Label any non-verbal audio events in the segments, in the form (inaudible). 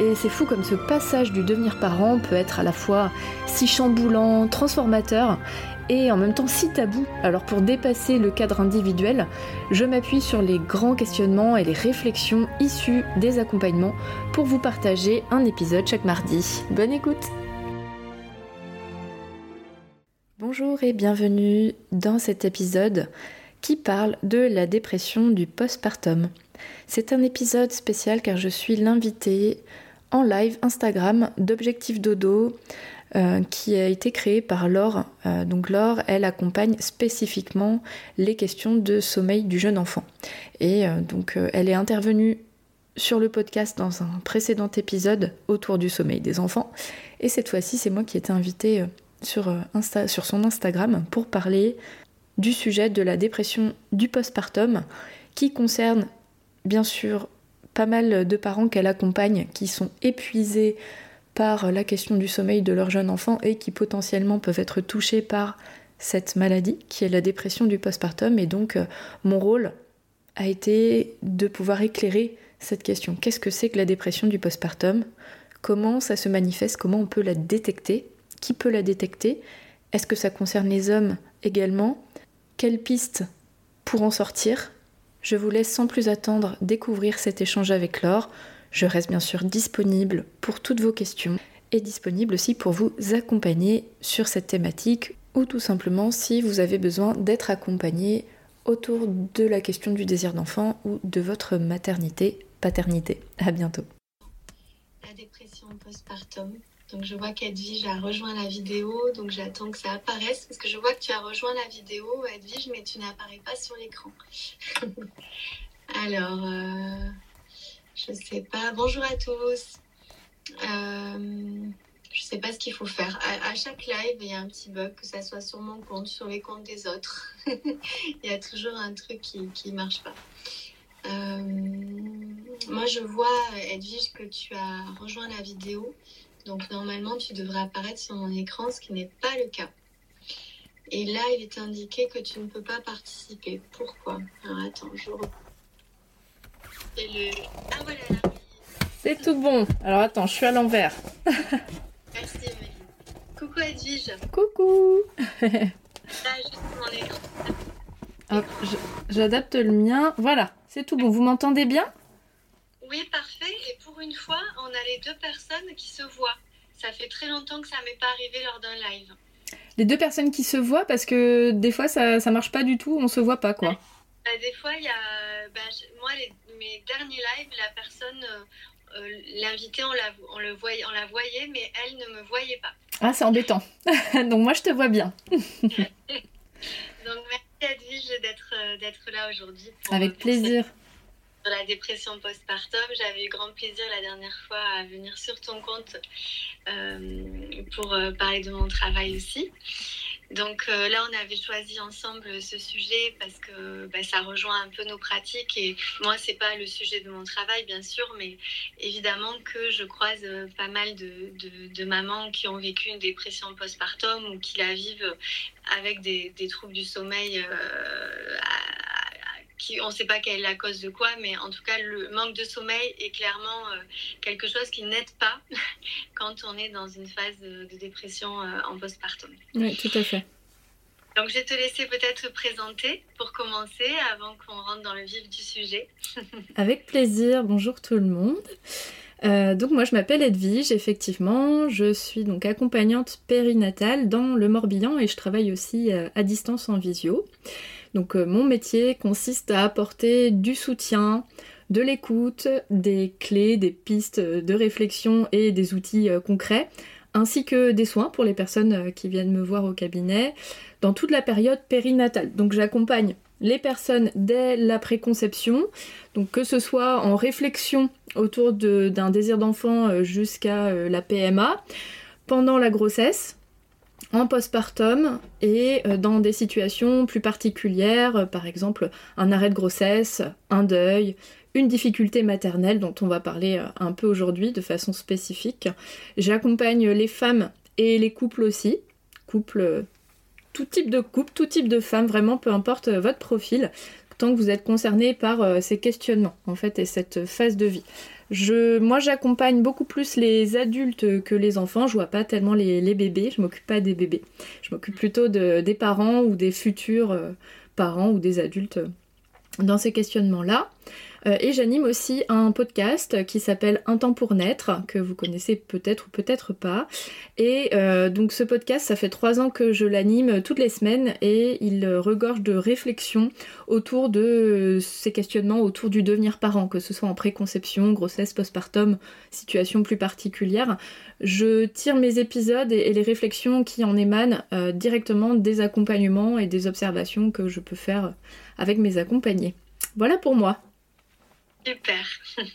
Et c'est fou comme ce passage du devenir parent peut être à la fois si chamboulant, transformateur et en même temps si tabou. Alors pour dépasser le cadre individuel, je m'appuie sur les grands questionnements et les réflexions issues des accompagnements pour vous partager un épisode chaque mardi. Bonne écoute Bonjour et bienvenue dans cet épisode qui parle de la dépression du postpartum. C'est un épisode spécial car je suis l'invitée en live Instagram d'Objectif Dodo euh, qui a été créé par Laure. Euh, donc Laure, elle accompagne spécifiquement les questions de sommeil du jeune enfant. Et euh, donc elle est intervenue sur le podcast dans un précédent épisode autour du sommeil des enfants. Et cette fois-ci, c'est moi qui ai été invitée sur, Insta, sur son Instagram pour parler du sujet de la dépression du postpartum qui concerne bien sûr pas mal de parents qu'elle accompagne qui sont épuisés par la question du sommeil de leur jeune enfant et qui potentiellement peuvent être touchés par cette maladie qui est la dépression du postpartum. Et donc euh, mon rôle a été de pouvoir éclairer cette question. Qu'est-ce que c'est que la dépression du postpartum? Comment ça se manifeste? Comment on peut la détecter? Qui peut la détecter? Est-ce que ça concerne les hommes également? Quelles pistes pour en sortir? Je vous laisse sans plus attendre découvrir cet échange avec Laure. Je reste bien sûr disponible pour toutes vos questions et disponible aussi pour vous accompagner sur cette thématique ou tout simplement si vous avez besoin d'être accompagné autour de la question du désir d'enfant ou de votre maternité, paternité. À bientôt. Donc je vois qu'Edwige a rejoint la vidéo, donc j'attends que ça apparaisse parce que je vois que tu as rejoint la vidéo, Edwige, mais tu n'apparais pas sur l'écran. (laughs) Alors, euh, je sais pas. Bonjour à tous. Euh, je sais pas ce qu'il faut faire. À, chaque live, il y a un petit bug, que ça soit sur mon compte, sur les comptes des autres. (laughs) il y a toujours un truc qui ne marche pas. Euh, moi, je vois, Edwige, que tu as rejoint la vidéo. Donc normalement, tu devrais apparaître sur mon écran, ce qui n'est pas le cas. Et là, il est indiqué que tu ne peux pas participer. Pourquoi? Alors attends, je C'est le... Ah voilà, C'est tout bon. Alors attends, je suis à l'envers. (laughs) Merci, Coucou Edwige. Coucou. (laughs) là, juste mon écran. J'adapte le mien. Voilà, c'est tout bon. Vous m'entendez bien? Oui, parfait. Et pour une fois, on a les deux personnes qui se voient. Ça fait très longtemps que ça m'est pas arrivé lors d'un live. Les deux personnes qui se voient parce que des fois ça, ça marche pas du tout, on se voit pas quoi. Bah, des fois, il y a. Bah, moi, mes derniers lives, la personne, euh, euh, l'invité, on la, on, le voyait, on la voyait, mais elle ne me voyait pas. Ah, c'est embêtant. (laughs) Donc moi, je te vois bien. (laughs) Donc merci Edwige d'être, euh, d'être là aujourd'hui. Avec plaisir sur la dépression postpartum. J'avais eu grand plaisir la dernière fois à venir sur ton compte euh, pour euh, parler de mon travail aussi. Donc euh, là, on avait choisi ensemble ce sujet parce que bah, ça rejoint un peu nos pratiques. Et moi, c'est pas le sujet de mon travail, bien sûr, mais évidemment que je croise pas mal de, mamans qui ont vécu une dépression postpartum ou qui la vivent avec des troubles du sommeil on ne sait pas quelle est la cause de quoi, mais en tout cas, le manque de sommeil est clairement euh, quelque chose qui n'aide pas (laughs) quand on est dans une phase de, dépression euh, en postpartum. Oui, tout à fait. Donc, je vais te laisser peut-être présenter pour commencer avant qu'on rentre dans le vif du sujet. (laughs) Avec plaisir. Bonjour tout le monde. Euh, donc moi je m'appelle Edwige, effectivement, je suis donc accompagnante périnatale dans le Morbihan et je travaille aussi à distance en visio. Donc euh, mon métier consiste à apporter du soutien, de l'écoute, des clés, des pistes de réflexion et des outils euh, concrets, ainsi que des soins pour les personnes euh, qui viennent me voir au cabinet dans toute la période périnatale. Donc j'accompagne les personnes dès la préconception, donc que ce soit en réflexion autour d'un désir d'enfant jusqu'à la PMA, pendant la grossesse, en postpartum et euh, dans des situations plus particulières, euh, par exemple un arrêt de grossesse, un deuil, une difficulté maternelle dont on va parler euh, un peu aujourd'hui de façon spécifique. J'accompagne les femmes et les couples aussi, couples, tout type de couple, tout type de femmes, vraiment peu importe votre profil, tant que vous êtes concerné par ces questionnements en fait et cette phase de vie. Moi, j'accompagne beaucoup plus les adultes que les enfants. Je vois pas tellement les, bébés. Je m'occupe pas des bébés. Je m'occupe plutôt des parents ou des futurs euh, parents ou des adultes dans ces questionnements-là. Euh, et j'anime aussi un podcast qui s'appelle Un temps pour naître, que vous connaissez peut-être ou peut-être pas. Et euh, donc ce podcast, ça fait trois ans que je l'anime toutes les semaines et il regorge de réflexions autour de ces questionnements autour du devenir parent, que ce soit en préconception, grossesse, postpartum, situation plus particulière. Je tire mes épisodes et, les réflexions qui en émanent euh, directement des accompagnements et des observations que je peux faire avec mes accompagnés. Voilà pour moi. Super. (laughs)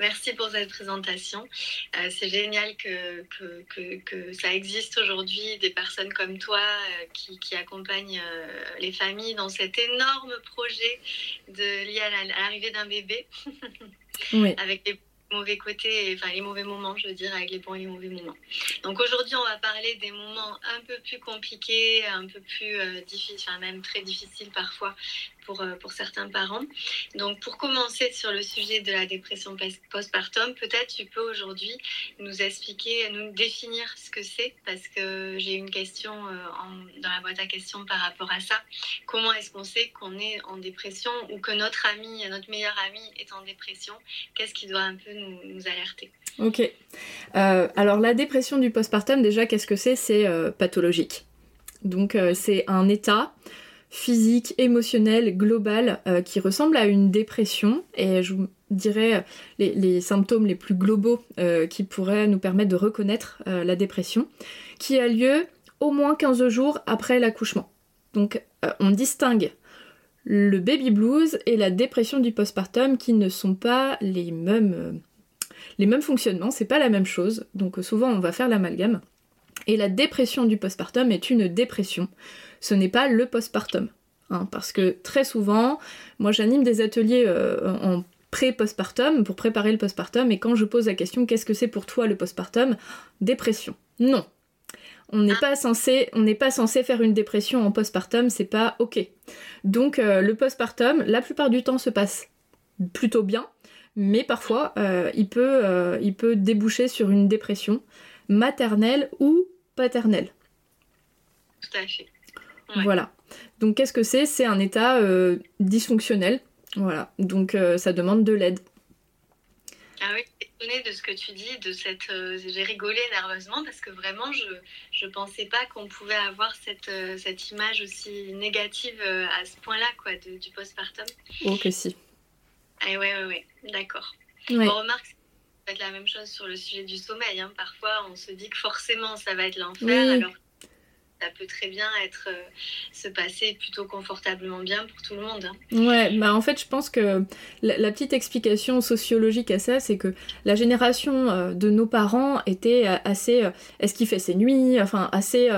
Merci pour cette présentation. Euh, c'est génial que, que, que, ça existe aujourd'hui, des personnes comme toi euh, qui, qui, accompagnent euh, les familles dans cet énorme projet de, lié à l'arrivée d'un bébé. (laughs) oui. Avec les mauvais côtés, enfin les mauvais moments, je veux dire, avec les bons et les mauvais moments. Donc aujourd'hui, on va parler des moments un peu plus compliqués, un peu plus difficiles, enfin même très difficiles parfois pour, euh, pour certains parents. Donc pour commencer sur le sujet de la dépression postpartum, peut-être tu peux aujourd'hui nous expliquer, nous définir ce que c'est, parce que j'ai une question euh, dans la boîte à questions par rapport à ça. Comment est-ce qu'on sait qu'on est en dépression ou que notre ami, notre meilleur ami est en dépression? Qu'est-ce qui doit un peu nous, alerter? Ok. Euh, alors la dépression du postpartum, déjà, qu'est-ce que c'est? C'est pathologique. Donc c'est un état physique, émotionnel, global qui ressemble à une dépression. Et je vous dirais les, les symptômes les plus globaux qui pourraient nous permettre de reconnaître la dépression, qui a lieu au moins 15 jours après l'accouchement. Donc on distingue le baby blues et la dépression du postpartum qui ne sont pas les mêmes, euh, les mêmes fonctionnements, c'est pas la même chose, donc euh, souvent on va faire l'amalgame. Et la dépression du postpartum est une dépression, ce n'est pas le postpartum. Hein, parce que très souvent, moi j'anime des ateliers euh, en pré-postpartum pour préparer le postpartum et quand je pose la question qu'est-ce que c'est pour toi le postpartum? Dépression. Non, on n'est pas censé, on n'est pas censé faire une dépression en postpartum, c'est pas ok. Donc euh, le postpartum, la plupart du temps se passe plutôt bien, mais parfois euh, il peut, euh, il peut déboucher sur une dépression maternelle ou paternelle. Tout à fait. Voilà. Donc qu'est-ce que c'est? C'est un état dysfonctionnel. Voilà. Donc ça demande de l'aide. Ah oui, étonnée de ce que tu dis, de cette. Euh, j'ai rigolé nerveusement parce que vraiment, je ne pensais pas qu'on pouvait avoir cette, euh, cette image aussi négative euh, à ce point-là, quoi, du postpartum. Oh, que si. Ah, ouais, ouais, ouais, d'accord. On remarque ça va être la même chose sur le sujet du sommeil. Hein. Parfois, on se dit que forcément, ça va être l'enfer, alors ça peut très bien être euh, se passer plutôt confortablement bien pour tout le monde. Hein. Ouais, bah en fait, je pense que la, petite explication sociologique à ça, c'est que la génération euh, de nos parents était euh, assez. Est-ce qu'il fait ses nuits? Enfin, assez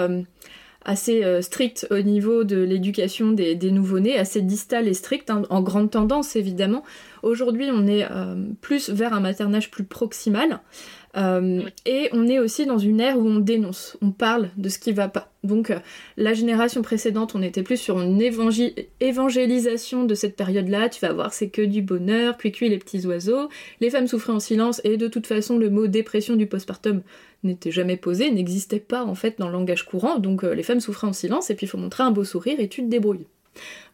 assez euh, strict au niveau de l'éducation des, des nouveau-nés, assez distal et strict, hein, en grande tendance évidemment. Aujourd'hui, on est plus vers un maternage plus proximal. Euh, et on est aussi dans une ère où on dénonce, on parle de ce qui va pas. Donc la génération précédente, on était plus sur une évangélisation de cette période-là. Tu vas voir, c'est que du bonheur, puis cuit les petits oiseaux. Les femmes souffraient en silence et de toute façon, le mot dépression du postpartum n'était jamais posé, n'existait pas en fait dans le langage courant, donc euh, les femmes souffraient en silence et puis il faut montrer un beau sourire et tu te débrouilles.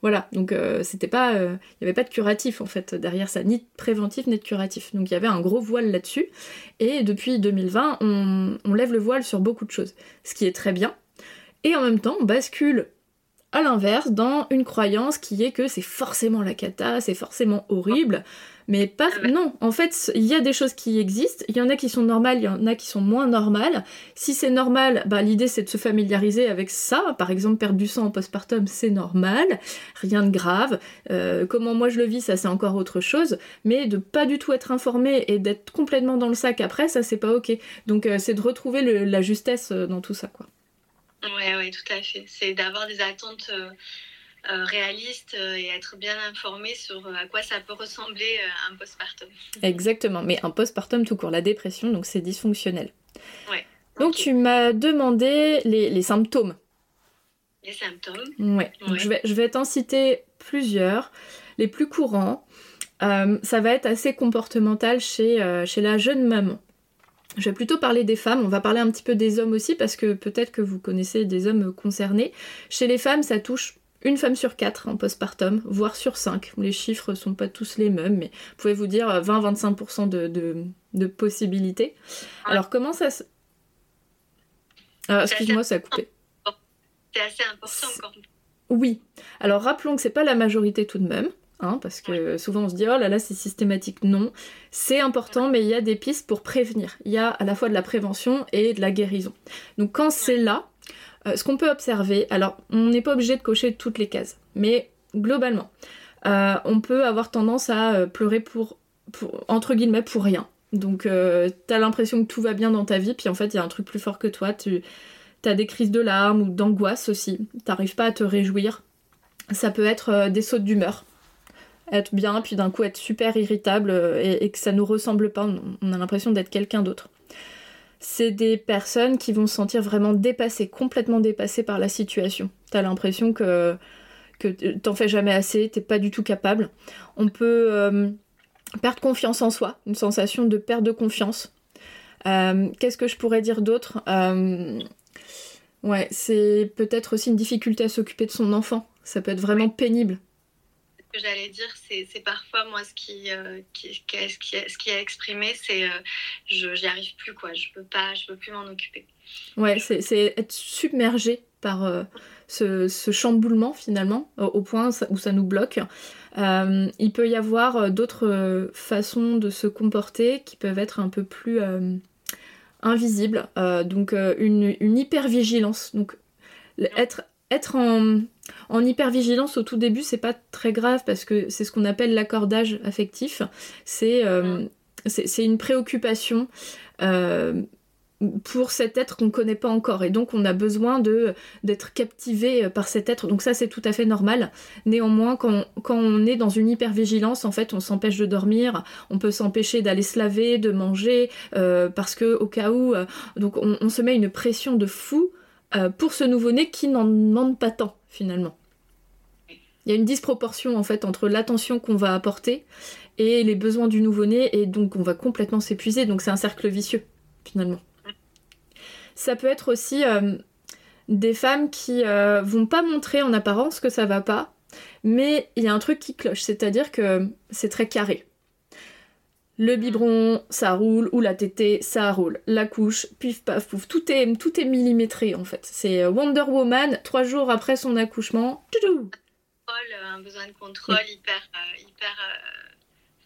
Voilà, donc euh, c'était pas, il euh, n'y avait pas de curatif en fait derrière ça, ni de préventif ni de curatif. Donc il y avait un gros voile là-dessus. Et depuis 2020, on, on, lève le voile sur beaucoup de choses, ce qui est très bien. Et en même temps, on bascule à l'inverse, dans une croyance qui est que c'est forcément la cata, c'est forcément horrible, mais pas. Ah Non, en fait, il y a des choses qui existent, il y en a qui sont normales, il y en a qui sont moins normales. Si c'est normal, bah, l'idée c'est de se familiariser avec ça. Par exemple, perdre du sang en postpartum, c'est normal, rien de grave. Euh, comment moi je le vis, ça c'est encore autre chose, mais de pas du tout être informé et d'être complètement dans le sac après, ça c'est pas ok. Donc euh, c'est de retrouver le- la justesse euh, dans tout ça, quoi. Ouais, ouais, tout à fait. C'est d'avoir des attentes euh, euh, réalistes euh, et être bien informé sur à quoi ça peut ressembler un postpartum. Exactement, mais un postpartum tout court, la dépression, donc c'est dysfonctionnel. Donc Ok. tu m'as demandé les, les symptômes. Les symptômes. Ouais. Donc, Ouais. je vais, je vais t'en citer plusieurs. Les plus courants, euh, ça va être assez comportemental chez, euh, chez la jeune maman. Je vais plutôt parler des femmes, on va parler un petit peu des hommes aussi, parce que peut-être que vous connaissez des hommes concernés. Chez les femmes, ça touche une femme sur quatre en postpartum, voire sur cinq. Les chiffres sont pas tous les mêmes, mais vous pouvez vous dire 20-25% de, de, de possibilités. Alors comment ça se... Ah, Excuse-moi, ça a coupé. C'est assez important encore. Oui. Alors rappelons que c'est pas la majorité tout de même, hein, parce que souvent on se dit oh là là c'est systématique. Non, c'est important, mais il y a des pistes pour prévenir. Il y a à la fois de la prévention et de la guérison. Donc quand c'est là, euh, ce qu'on peut observer, alors on n'est pas obligé de cocher toutes les cases, mais globalement, euh, on peut avoir tendance à euh, pleurer pour, pour entre guillemets pour rien. Donc euh, t'as l'impression que tout va bien dans ta vie, puis en fait il y a un truc plus fort que toi. Tu T'as des crises de larmes ou d'angoisse aussi. T'arrives pas à te réjouir. Ça peut être des sautes d'humeur. Être bien, puis d'un coup être super irritable euh, et, que ça nous ressemble pas. On, a l'impression d'être quelqu'un d'autre. C'est des personnes qui vont se sentir vraiment dépassées, complètement dépassées par la situation. T'as l'impression que, que t'en fais jamais assez, t'es pas du tout capable. On peut euh, perdre confiance en soi, une sensation de perte de confiance. Euh, Qu'est-ce que je pourrais dire d'autre? Ouais, c'est peut-être aussi une difficulté à s'occuper de son enfant. Ça peut être vraiment pénible. Que j'allais dire, c'est parfois moi ce qui, euh, qui, qui- ce qui, ce qui est exprimé, c'est euh, je j'y arrive plus quoi. Je peux pas, je peux plus m'en occuper. Ouais, c'est être submergé par euh, ce, ce chamboulement finalement, au, au point où ça nous bloque. Il peut y avoir d'autres façons de se comporter qui peuvent être un peu plus invisibles. Donc une, une hypervigilance. Donc être, être en, en hypervigilance au tout début, c'est pas très grave parce que c'est ce qu'on appelle l'accordage affectif. C'est euh, une préoccupation. euh, pour cet être qu'on connaît pas encore et donc on a besoin de d'être captivé par cet être donc ça c'est tout à fait normal néanmoins quand, quand on est dans une hypervigilance en fait on s'empêche de dormir on peut s'empêcher d'aller se laver de manger euh, parce que au cas où euh, donc on, on se met une pression de fou pour ce nouveau-né qui n'en demande pas tant finalement. Il y a une disproportion en fait entre l'attention qu'on va apporter et les besoins du nouveau-né et donc on va complètement s'épuiser. Donc c'est un cercle vicieux finalement. Ça peut être aussi euh, des femmes qui euh, vont pas montrer en apparence que ça va pas, mais il y a un truc qui cloche, c'est-à-dire que c'est très carré. Le biberon, ça roule, ou la tétée, ça roule. La couche, pif paf pouf, tout est, tout est millimétré en fait. C'est euh, Wonder Woman, trois jours après son accouchement, toudou. Contrôle, Un besoin de contrôle hyper, euh, hyper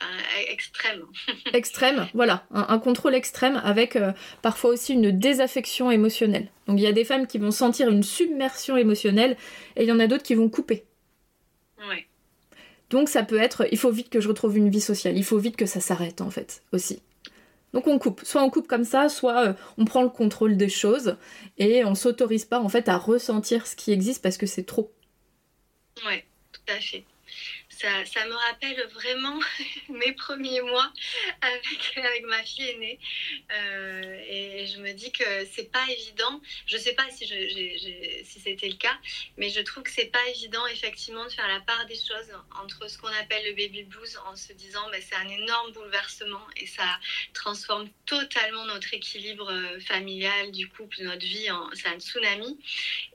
euh, e- extrême. (laughs) extrême, voilà, un, un contrôle extrême avec euh, parfois aussi une désaffection émotionnelle. Donc il y a des femmes qui vont sentir une submersion émotionnelle et il y en a d'autres qui vont couper. Ouais. Donc ça peut être, il faut vite que je retrouve une vie sociale, il faut vite que ça s'arrête en fait aussi. Donc on coupe, soit on coupe comme ça, soit euh, on prend le contrôle des choses et on s'autorise pas en fait à ressentir ce qui existe parce que c'est trop. Ouais, tout à fait. Ça, me rappelle vraiment (laughs) mes premiers mois avec, ma fille aînée. Euh, et je me dis que c'est pas évident. Je sais pas si, c'était le cas, mais je trouve que c'est pas évident effectivement de faire la part des choses entre ce qu'on appelle le baby blues en se disant bah, c'est un énorme bouleversement et ça transforme totalement notre équilibre euh, familial, du couple, notre vie. C'est un tsunami.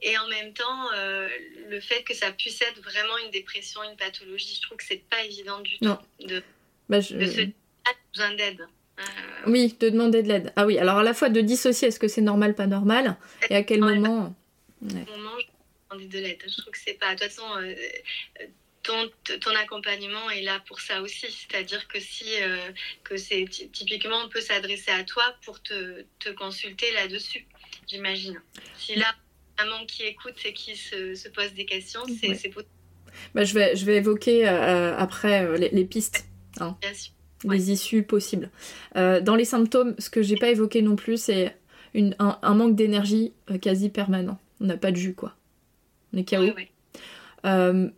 Et en même temps, euh, le fait que ça puisse être vraiment une dépression, une pathologie, je trouve que c'est pas évident du Non. tout de, Bah, je- de se dire ah, besoin d'aide. Euh, Oui, de demander de l'aide. Ah oui, alors à la fois de dissocier est-ce que c'est normal, pas normal, et à quel Ouais. moment. Ouais. on mange demander de l'aide. Je trouve que c'est pas. De toute façon, euh, ton, ton, accompagnement est là pour ça aussi. C'est-à-dire que si euh, que c'est typiquement on peut s'adresser à toi pour te, te consulter là-dessus, j'imagine. Si là, maman qui écoute et qui se, se pose des questions, c'est possible. Bah, je, vais, je vais évoquer après les, les, pistes. Hein. Les issues possibles. Euh, dans les symptômes, ce que j'ai pas évoqué non plus, c'est un, manque d'énergie euh, quasi permanent. On n'a pas de jus, quoi. On est KO. Euh,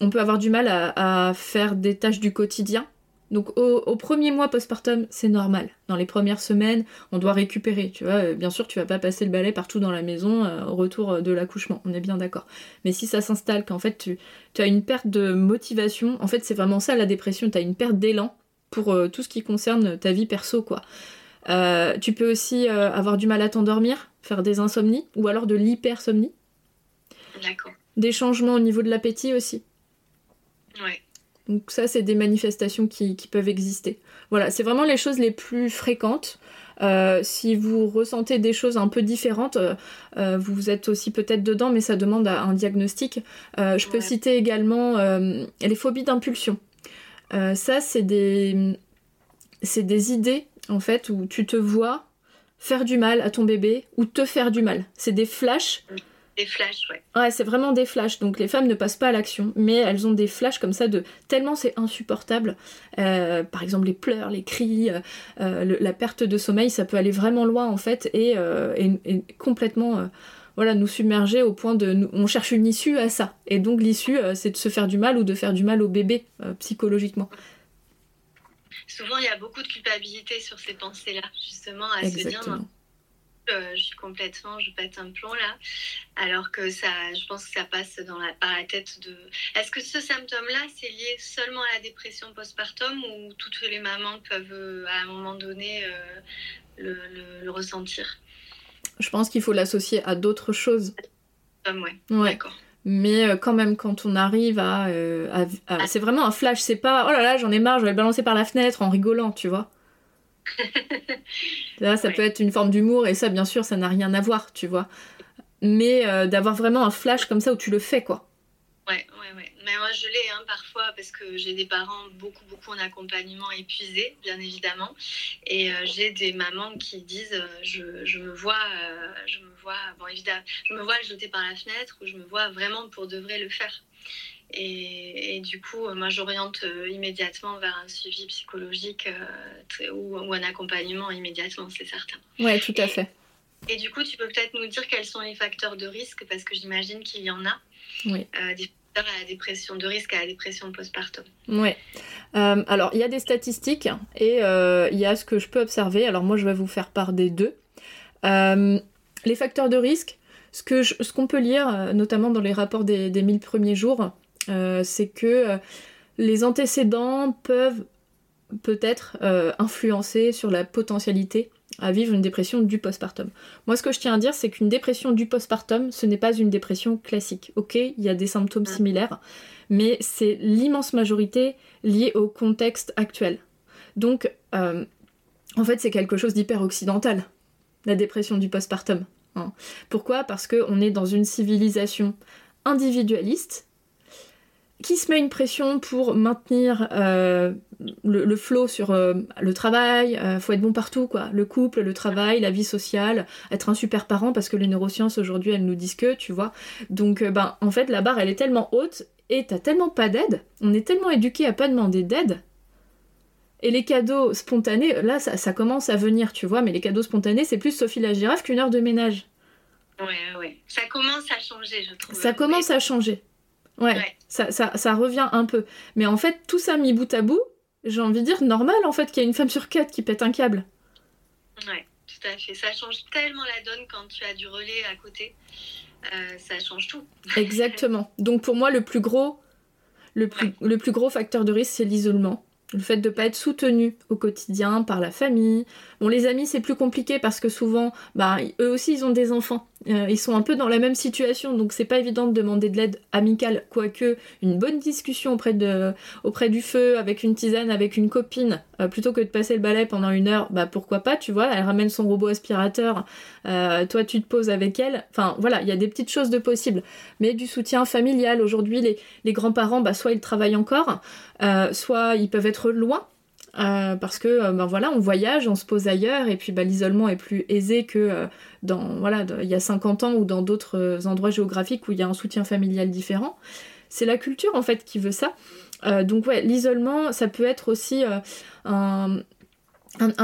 on peut avoir du mal à, faire des tâches du quotidien. Donc au, premier mois postpartum, c'est normal. Dans les premières semaines, on doit récupérer. Tu vois, bien sûr, tu vas pas passer le balai partout dans la maison au retour de l'accouchement. On est bien d'accord. Mais si ça s'installe, qu'en fait tu, tu, as une perte de motivation, en fait c'est vraiment ça la dépression. Tu as une perte d'élan pour euh, tout ce qui concerne ta vie perso, quoi. Euh, tu peux aussi euh, avoir du mal à t'endormir, faire des insomnies, ou alors de l'hypersomnie. D'accord. Des changements au niveau de l'appétit aussi. Ouais. Donc ça, c'est des manifestations qui, peuvent exister. Voilà, c'est vraiment les choses les plus fréquentes. si vous ressentez des choses un peu différentes, vous êtes aussi peut-être dedans, mais ça demande un diagnostic. je peux citer également les phobies d'impulsion. Euh, ça, c'est des... c'est des idées, en fait, où tu te vois faire du mal à ton bébé ou te faire du mal. C'est des flashs. Des flashs, ouais. Ouais, c'est vraiment des flashs. Donc les femmes ne passent pas à l'action, mais elles ont des flashs comme ça de tellement c'est insupportable. Euh, par exemple, les pleurs, les cris, euh, la perte de sommeil, ça peut aller vraiment loin en fait et, et complètement voilà, nous submerger au point de... on cherche une issue à ça. Et donc l'issue, euh, c'est de se faire du mal ou de faire du mal au bébé euh, psychologiquement. Souvent, il y a beaucoup de culpabilité sur ces pensées-là, justement, à se dire, euh, je suis complètement, je pète un plomb là, alors que ça, je pense que ça passe dans la, par la tête de... Est-ce que ce symptôme-là, c'est lié seulement à la dépression postpartum ou toutes les mamans peuvent, à un moment donné, le ressentir? Je pense qu'il faut l'associer à d'autres choses. ouais. D'accord. Mais euh, quand même, quand on arrive à. Euh, ah. C'est vraiment un flash, c'est pas oh là là, j'en ai marre, je vais le balancer par la fenêtre en rigolant, tu vois. Là, ça peut être une forme d'humour, et ça, bien sûr, ça n'a rien à voir, tu vois. Mais euh, d'avoir vraiment un flash comme ça où tu le fais, quoi. Ouais, ouais, ouais. Mais moi, je l'ai hein, parfois parce que j'ai des parents beaucoup, beaucoup en accompagnement épuisés, bien évidemment. Et euh, j'ai des mamans qui disent euh, je, je, me vois, euh, je me vois, bon, évidemment, je me vois le jeter par la fenêtre ou je me vois vraiment pour de vrai le faire. Et, et du coup, moi, j'oriente immédiatement vers un suivi psychologique ou, ou, un accompagnement immédiatement, c'est certain. Oui, tout à fait. Et, du coup, tu peux peut-être nous dire quels sont les facteurs de risque parce que j'imagine qu'il y en a. Oui à la dépression, de risque à la dépression postpartum. Oui. Euh, alors, il y a des statistiques et euh, il y a ce que je peux observer. Alors, moi, je vais vous faire part des deux. Euh, les facteurs de risque, ce qu'on peut lire, notamment dans les rapports des, des 1000 premiers jours, c'est que les antécédents peuvent peut-être influencer sur la potentialité à vivre une dépression du postpartum. Moi, ce que je tiens à dire, c'est qu'une dépression du postpartum, ce n'est pas une dépression classique. Ok, il y a des symptômes similaires, mais c'est l'immense majorité liée au contexte actuel. Donc, euh, en fait, c'est quelque chose d'hyper occidental, la dépression du postpartum. Hein. Pourquoi? Parce qu'on est dans une civilisation individualiste qui se met une pression pour maintenir euh, le, flot sur euh, le travail, euh, faut être bon partout quoi, le couple, le travail, la vie sociale, être un super parent parce que les neurosciences aujourd'hui elles nous disent que, tu vois. Donc ben en fait la barre elle est tellement haute et t'as tellement pas d'aide, on est tellement éduqué à pas demander d'aide. Et les cadeaux spontanés, là ça, ça, commence à venir, tu vois, mais les cadeaux spontanés c'est plus Sophie la girafe qu'une heure de ménage. Ouais, ouais. Ça commence à changer, je trouve. Ça commence à changer. Ouais, Ça, ça, ça, revient un peu. Mais en fait, tout ça mis bout à bout, j'ai envie de dire normal en fait qu'il y a une femme sur quatre qui pète un câble. Ouais, tout à fait. Ça change tellement la donne quand tu as du relais à côté. Euh, ça change tout. (laughs) Exactement. Donc pour moi, le plus gros, le plus, le plus gros facteur de risque, c'est l'isolement. Le fait de ne pas être soutenu au quotidien par la famille. Bon, les amis, c'est plus compliqué parce que souvent, bah, eux aussi, ils ont des enfants. Euh, ils sont un peu dans la même situation, donc c'est pas évident de demander de l'aide amicale, quoique une bonne discussion auprès, de, auprès du feu, avec une tisane, avec une copine, euh, plutôt que de passer le balai pendant une heure, bah pourquoi pas, tu vois, elle ramène son robot aspirateur, euh, toi tu te poses avec elle, enfin voilà, il y a des petites choses de possibles, mais du soutien familial, aujourd'hui les, les grands-parents, bah soit ils travaillent encore, soit ils peuvent être loin, euh, parce que euh, ben voilà, on voyage, on se pose ailleurs, et puis ben, l'isolement est plus aisé que euh, dans voilà, il y a 50 ans ou dans d'autres endroits géographiques où il y a un soutien familial différent. C'est la culture en fait qui veut ça. donc ouais, l'isolement, ça peut être aussi un,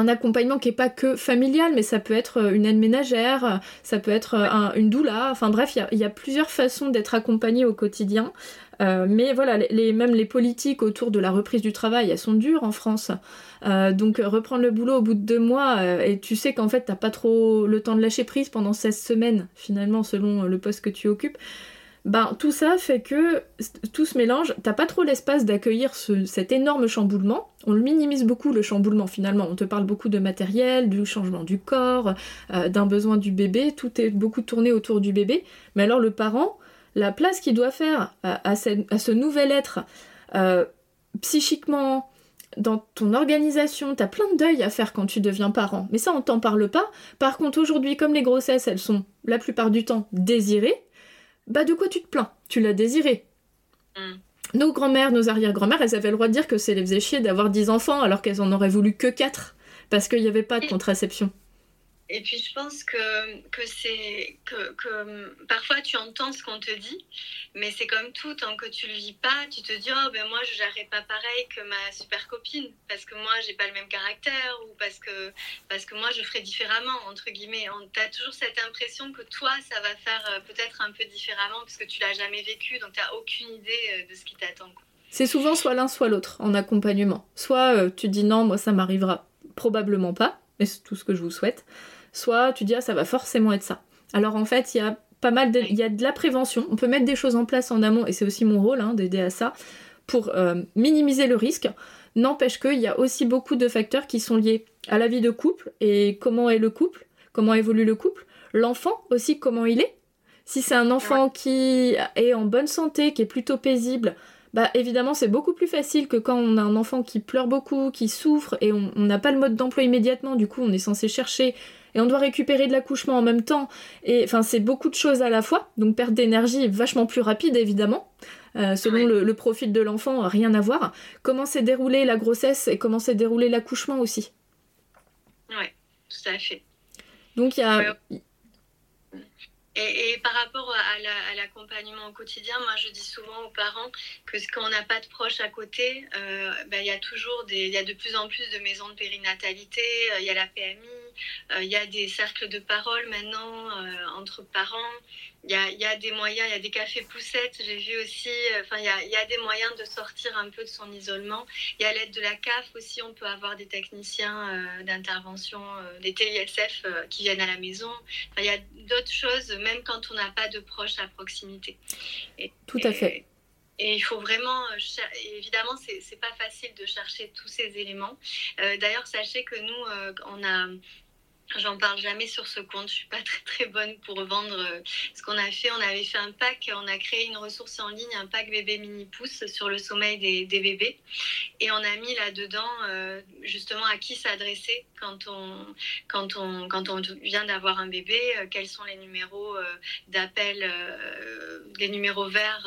accompagnement qui est pas que familial, mais ça peut être une aide ménagère, ça peut être une doula, enfin bref, il y, a plusieurs façons d'être accompagné au quotidien. Euh, mais voilà, même les politiques autour de la reprise du travail, elles sont dures en France. Euh, donc reprendre le boulot au bout de deux mois, euh, et tu sais qu'en fait t'as pas trop le temps de lâcher prise pendant 16 semaines, finalement, selon le poste que tu occupes. Ben, tout ça fait que tout se mélange, t'as pas trop l'espace d'accueillir cet énorme chamboulement. On le minimise beaucoup le chamboulement finalement. On te parle beaucoup de matériel, du changement du corps, d'un besoin du bébé, tout est beaucoup tourné autour du bébé. Mais alors le parent, la place qu'il doit faire à, ce, nouvel être euh, psychiquement, dans ton organisation, t'as plein de deuil à faire quand tu deviens parent. Mais ça, on t'en parle pas. Par contre, aujourd'hui, comme les grossesses, elles sont la plupart du temps désirées, bah de quoi tu te plains? Tu l'as désiré. Mm. Nos grand-mères, nos arrière-grand-mères, elles avaient le droit de dire que c'est les faisait chier d'avoir 10 enfants alors qu'elles en auraient voulu que 4 parce qu'il n'y avait pas de contraception. Et puis je pense que, que c'est que, que, parfois tu entends ce qu'on te dit, mais c'est comme tout, tant que tu le vis pas, tu te dis oh ben moi je gérerai pas pareil que ma super copine parce que moi j'ai pas le même caractère ou parce que parce que moi je ferai différemment entre guillemets. Tu as toujours cette impression que toi ça va faire euh, peut-être un peu différemment parce que tu l'as jamais vécu, donc tu n'as aucune idée euh, de ce qui t'attend. C'est souvent soit l'un soit l'autre en accompagnement. Soit euh, tu dis non, moi ça m'arrivera probablement pas, mais c'est tout ce que je vous souhaite soit tu dis ah ça va forcément être ça. Alors en fait il y a pas mal de, il y a de la prévention, on peut mettre des choses en place en amont et c'est aussi mon rôle hein, d'aider à ça pour euh, minimiser le risque. N'empêche qu'il y a aussi beaucoup de facteurs qui sont liés à la vie de couple et comment est le couple, comment évolue le couple, l'enfant aussi comment il est. Si c'est un enfant qui est en bonne santé, qui est plutôt paisible, bah évidemment c'est beaucoup plus facile que quand on a un enfant qui pleure beaucoup, qui souffre et on n'a pas le mode d'emploi immédiatement, du coup on est censé chercher et on doit récupérer de l'accouchement en même temps. Et enfin, c'est beaucoup de choses à la fois. Donc, perte d'énergie est vachement plus rapide, évidemment. Euh, selon le, profil de l'enfant, rien à voir. Comment s'est déroulée la grossesse et comment s'est déroulé l'accouchement aussi? Ouais, tout à fait. Donc, il y a. Et, par rapport à l'accompagnement au quotidien, moi je dis souvent aux parents que quand on n'a pas de proches à côté, euh, ben, il y a toujours des, il y a de plus en plus de maisons de périnatalité, euh, il y a la PMI, il y a des cercles de parole maintenant entre parents. Il y, a, y, a, des moyens, il y a des cafés poussettes, j'ai vu aussi, enfin il y, a, y, a, des moyens de sortir un peu de son isolement. Il y a l'aide de la CAF aussi, on peut avoir des techniciens d'intervention, des TISF qui viennent à la maison. Enfin, il y a d'autres choses, même quand on n'a pas de proches à proximité. Et, Tout à fait. Et il faut vraiment, évidemment, c'est pas facile de chercher tous ces éléments. Euh, d'ailleurs, sachez que nous, euh, on a J'en parle jamais sur ce compte, je suis pas (laughs) très très bonne pour vendre euh, ce qu'on a fait. On avait fait un pack, on a créé une ressource en ligne, un pack bébé mini pouce sur le sommeil des, des bébés, et on a mis là-dedans euh, justement à qui s'adresser quand on quand on quand on vient d'avoir un bébé, euh, quels sont les numéros d'appel, les numéros verts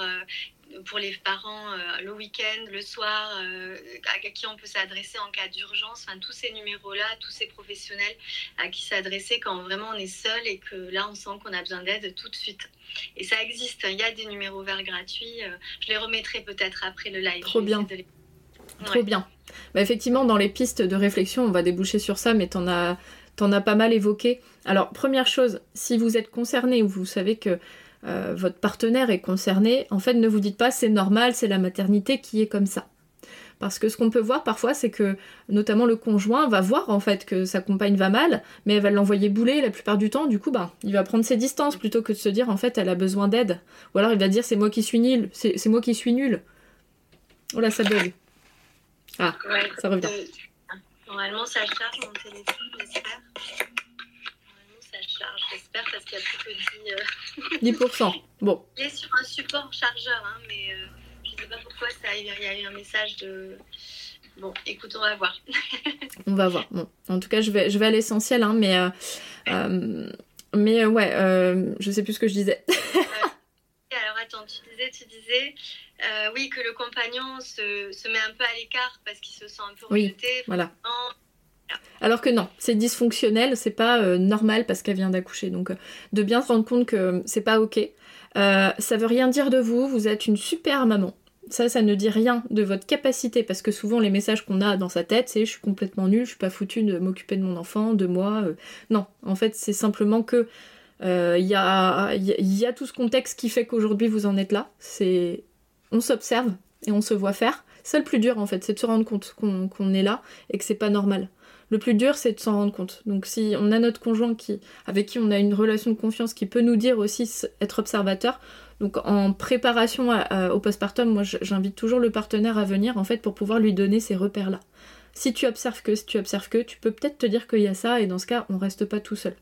pour les parents euh, le week-end, le soir, euh, à qui on peut s'adresser en cas d'urgence, enfin, tous ces numéros-là, tous ces professionnels à qui s'adresser quand vraiment on est seul et que là on sent qu'on a besoin d'aide tout de suite. Et ça existe, il y a des numéros verts gratuits, euh, je les remettrai peut-être après le live. Trop bien. Trop bien. Bah, effectivement, dans les pistes de réflexion, on va déboucher sur ça, mais t'en as, en as pas mal évoqué. Alors, première chose, si vous êtes concerné ou vous savez que euh, votre partenaire est concerné, en fait ne vous dites pas c'est normal, c'est la maternité qui est comme ça. Parce que ce qu'on peut voir parfois, c'est que notamment le conjoint va voir en fait que sa compagne va mal, mais elle va l'envoyer bouler la plupart du temps. Du coup, ben, il va prendre ses distances plutôt que de se dire en fait elle a besoin d'aide. Ou alors il va dire c'est moi qui suis nul, c'est moi qui suis nul. Oh là, ça bug. Ah, ça revient. Normalement, ça charge mon téléphone, j'espère. Normalement, ça charge. charge, j'espère, parce qu'il y a plus que 10... 10%. (laughs) Bon. Il est sur un support chargeur, hein, mais je ne sais pas pourquoi ça, il y a eu un message de... Bon, écoute, on va voir. (laughs) on va voir. Bon, en tout cas, je vais, je vais à l'essentiel, hein, mais, euh, euh, mais ouais, euh, je sais plus ce que je disais. (laughs) alors attends, tu disais, tu disais, oui, que le compagnon se, se, met un peu à l'écart parce qu'il se sent un peu rejeté. Oui, voilà. Alors que non, c'est dysfonctionnel, c'est pas normal parce qu'elle vient d'accoucher. Donc de bien se rendre compte que c'est pas ok. ça veut rien dire de vous, vous êtes une super maman. Ça, ça ne dit rien de votre capacité, parce que souvent les messages qu'on a dans sa tête, c'est je suis complètement nulle, je suis pas foutue de m'occuper de mon enfant, de moi. Euh. Non, en fait, c'est simplement que il euh, y, a, y, a, tout ce contexte qui fait qu'aujourd'hui vous en êtes là. C'est on s'observe et on se voit faire. C'est le plus dur en fait, c'est de se rendre compte qu'on est là et que c'est pas normal. Le plus dur, c'est de s'en rendre compte. Donc si on a notre conjoint qui, avec qui on a une relation de confiance qui peut nous dire aussi être observateur, donc en préparation au postpartum, moi j'invite toujours le partenaire à venir en fait pour pouvoir lui donner ces repères-là. Si tu observes que, si tu observes que, tu peux peut-être te dire qu'il y a ça et dans ce cas, on reste pas tout seul.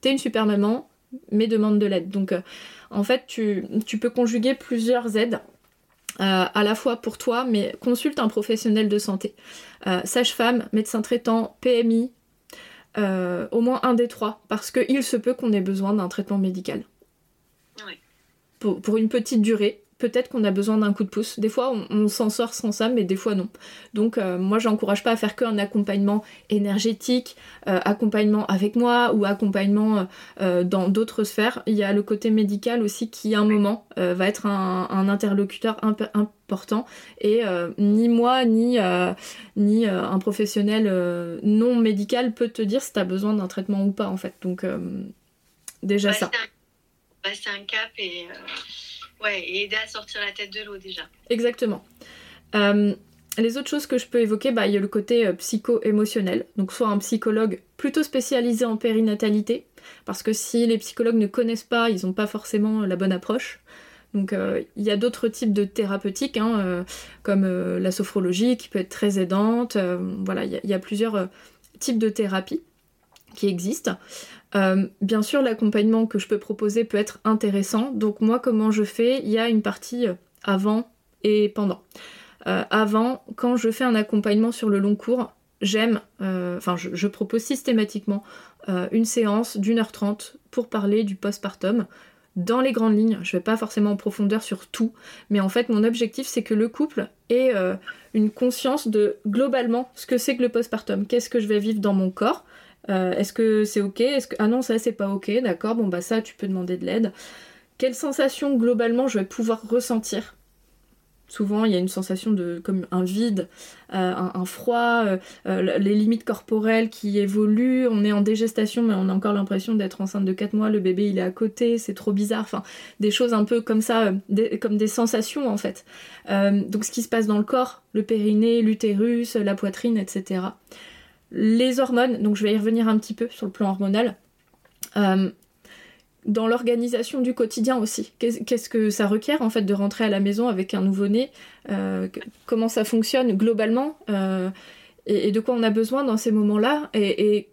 T'es une super maman, mais demande de l'aide. Donc euh, en fait, tu, peux conjuguer plusieurs aides. Euh, à la fois pour toi, mais consulte un professionnel de santé. Euh, sage-femme, médecin traitant, PMI, au moins un des trois, parce qu'il se peut qu'on ait besoin d'un traitement médical pour, une petite durée. Peut-être qu'on a besoin d'un coup de pouce. Des fois, on, s'en sort sans ça, mais des fois non. Donc, euh, moi, j'encourage pas à faire qu'un accompagnement énergétique, euh, accompagnement avec moi ou accompagnement euh, dans d'autres sphères. Il y a le côté médical aussi qui, à un moment, va être un, interlocuteur important. Et ni moi, ni, ni un professionnel non médical peut te dire si tu as besoin d'un traitement ou pas, en fait. Donc, déjà ça passer un cap et, euh, ouais, aider à sortir la tête de l'eau déjà. Exactement. Euh, les autres choses que je peux évoquer, bah, il y a le côté euh, psycho-émotionnel. Donc soit un psychologue plutôt spécialisé en périnatalité, parce que si les psychologues ne connaissent pas, ils n'ont pas forcément la bonne approche. Donc il y a d'autres types de thérapeutiques, hein, comme la sophrologie qui peut être très aidante. voilà, il y, a plusieurs types de thérapies qui existent. Euh, bien sûr, l'accompagnement que je peux proposer peut être intéressant. Donc moi, comment je fais? Il y a une partie euh, avant et pendant. Euh, avant, quand je fais un accompagnement sur le long cours, j'aime, enfin je, propose systématiquement une séance d'une heure trente pour parler du postpartum. Dans les grandes lignes, je vais pas forcément en profondeur sur tout, mais en fait mon objectif c'est que le couple ait une conscience de globalement ce que c'est que le postpartum, qu'est-ce que je vais vivre dans mon corps, euh, est-ce que c'est ok? Ah non ça c'est pas ok D'accord. Bon bah ça tu peux demander de l'aide. Quelle sensation globalement je vais pouvoir ressentir? Souvent, il y a une sensation de comme un vide, euh, un, froid, euh, les limites corporelles qui évoluent. On est en dégestation, mais on a encore l'impression d'être enceinte de 4 mois. Le bébé, il est à côté, c'est trop bizarre. Enfin, des choses un peu comme ça, comme des sensations en fait. donc, ce qui se passe dans le corps, le périnée, l'utérus, la poitrine, etc. Les hormones, donc je vais y revenir un petit peu sur le plan hormonal. Euh, dans l'organisation du quotidien aussi. Qu'est-ce que ça requiert en fait de rentrer à la maison avec un nouveau-né euh, Comment ça fonctionne globalement euh, et, de quoi on a besoin dans ces moments-là et,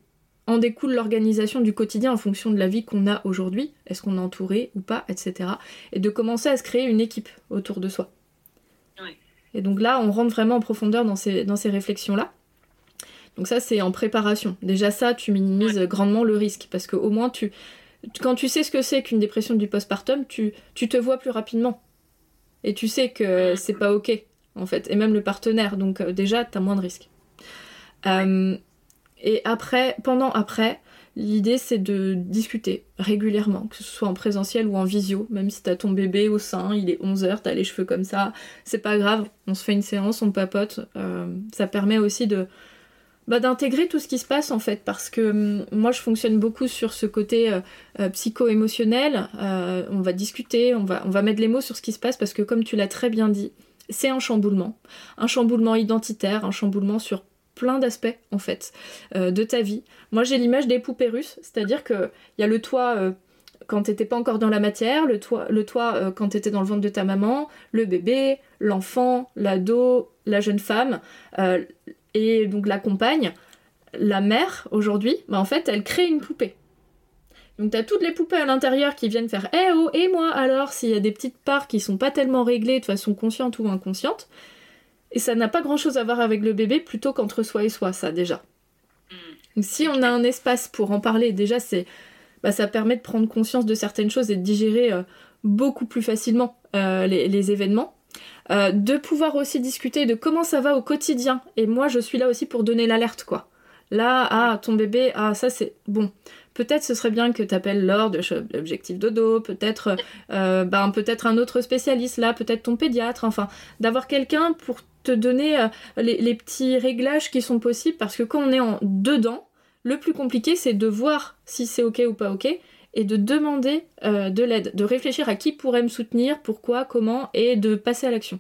en découle l'organisation du quotidien en fonction de la vie qu'on a aujourd'hui. Est-ce qu'on est entouré ou pas, etc. Et de commencer à se créer une équipe autour de soi. Et donc là, on rentre vraiment en profondeur dans ces, dans ces réflexions-là. Donc ça, c'est en préparation. Déjà ça, tu minimises grandement le risque parce qu'au moins, tu, quand tu sais ce que c'est qu'une dépression du postpartum, tu, tu te vois plus rapidement. Et tu sais que c'est pas ok, en fait. Et même le partenaire. Donc euh, déjà, t'as moins de risques. Euh, et après, pendant après, l'idée c'est de discuter régulièrement, que ce soit en présentiel ou en visio, même si t'as ton bébé au sein, il est 11h, t'as les cheveux comme ça, c'est pas grave, on se fait une séance, on papote. Euh, ça permet aussi de, bah, d'intégrer tout ce qui se passe en fait parce que hum, moi je fonctionne beaucoup sur ce côté euh, euh, psycho-émotionnel. Euh, on va discuter on va, on va mettre les mots sur ce qui se passe parce que comme tu l'as très bien dit c'est un chamboulement. Un chamboulement identitaire un chamboulement sur plein d'aspects en fait de ta vie. Moi j'ai l'image des poupées russes c'est à dire que il y a le toit quand t'étais pas encore dans la matière, le toit, le toit quand t'étais dans le ventre de ta maman, le bébé, l'enfant, l'ado, la jeune femme, et donc la compagne, la mère aujourd'hui, bah en fait elle crée une poupée. Donc t'as toutes les poupées à l'intérieur qui viennent faire Eh oh, et moi alors S'il y a des petites parts qui sont pas tellement réglées de façon consciente ou inconsciente. Et ça n'a pas grand chose à voir avec le bébé plutôt qu'entre soi et soi, ça déjà. Mm. Donc, si on a un espace pour en parler, déjà c'est bah, ça permet de prendre conscience de certaines choses et de digérer euh, beaucoup plus facilement euh, les, événements. Euh, de pouvoir aussi discuter de comment ça va au quotidien. Et moi, je suis là aussi pour donner l'alerte, quoi. Là, ah, ton bébé, ah, ça c'est bon. Peut-être ce serait bien que tu appelles Laure de l'objectif dodo, peut-être ben, peut-être un autre spécialiste là, peut-être ton pédiatre, enfin, d'avoir quelqu'un pour te donner les, les, petits réglages qui sont possibles, parce que quand on est en dedans, le plus compliqué, c'est de voir si c'est ok ou pas ok et de demander euh, de l'aide, de réfléchir à qui pourrait me soutenir, pourquoi, comment, et de passer à l'action.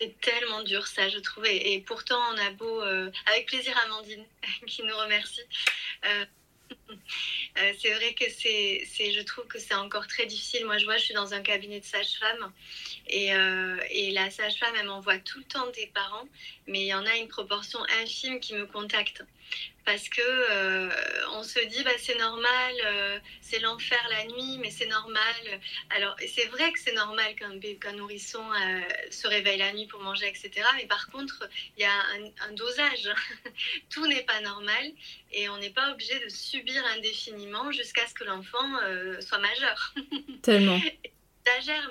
C'est tellement dur ça, je trouve. Et, pourtant, on a beau, euh, avec plaisir Amandine, (laughs) qui nous remercie. Euh, (laughs) c'est vrai que c'est, je trouve que c'est encore très difficile. Moi, je vois, je suis dans un cabinet de sage-femme et, et, la sage-femme, elle m'envoie tout le temps des parents, mais il y en a une proportion infime qui me contactent parce que euh, on se dit bah c'est normal, euh, c'est l'enfer la nuit, mais c'est normal. Alors c'est vrai que c'est normal qu'un nourrisson euh, se réveille la nuit pour manger, etc. Mais par contre, il y a un, dosage. (laughs) Tout n'est pas normal et on n'est pas obligé de subir indéfiniment jusqu'à ce que l'enfant soit majeur. (laughs) Tellement.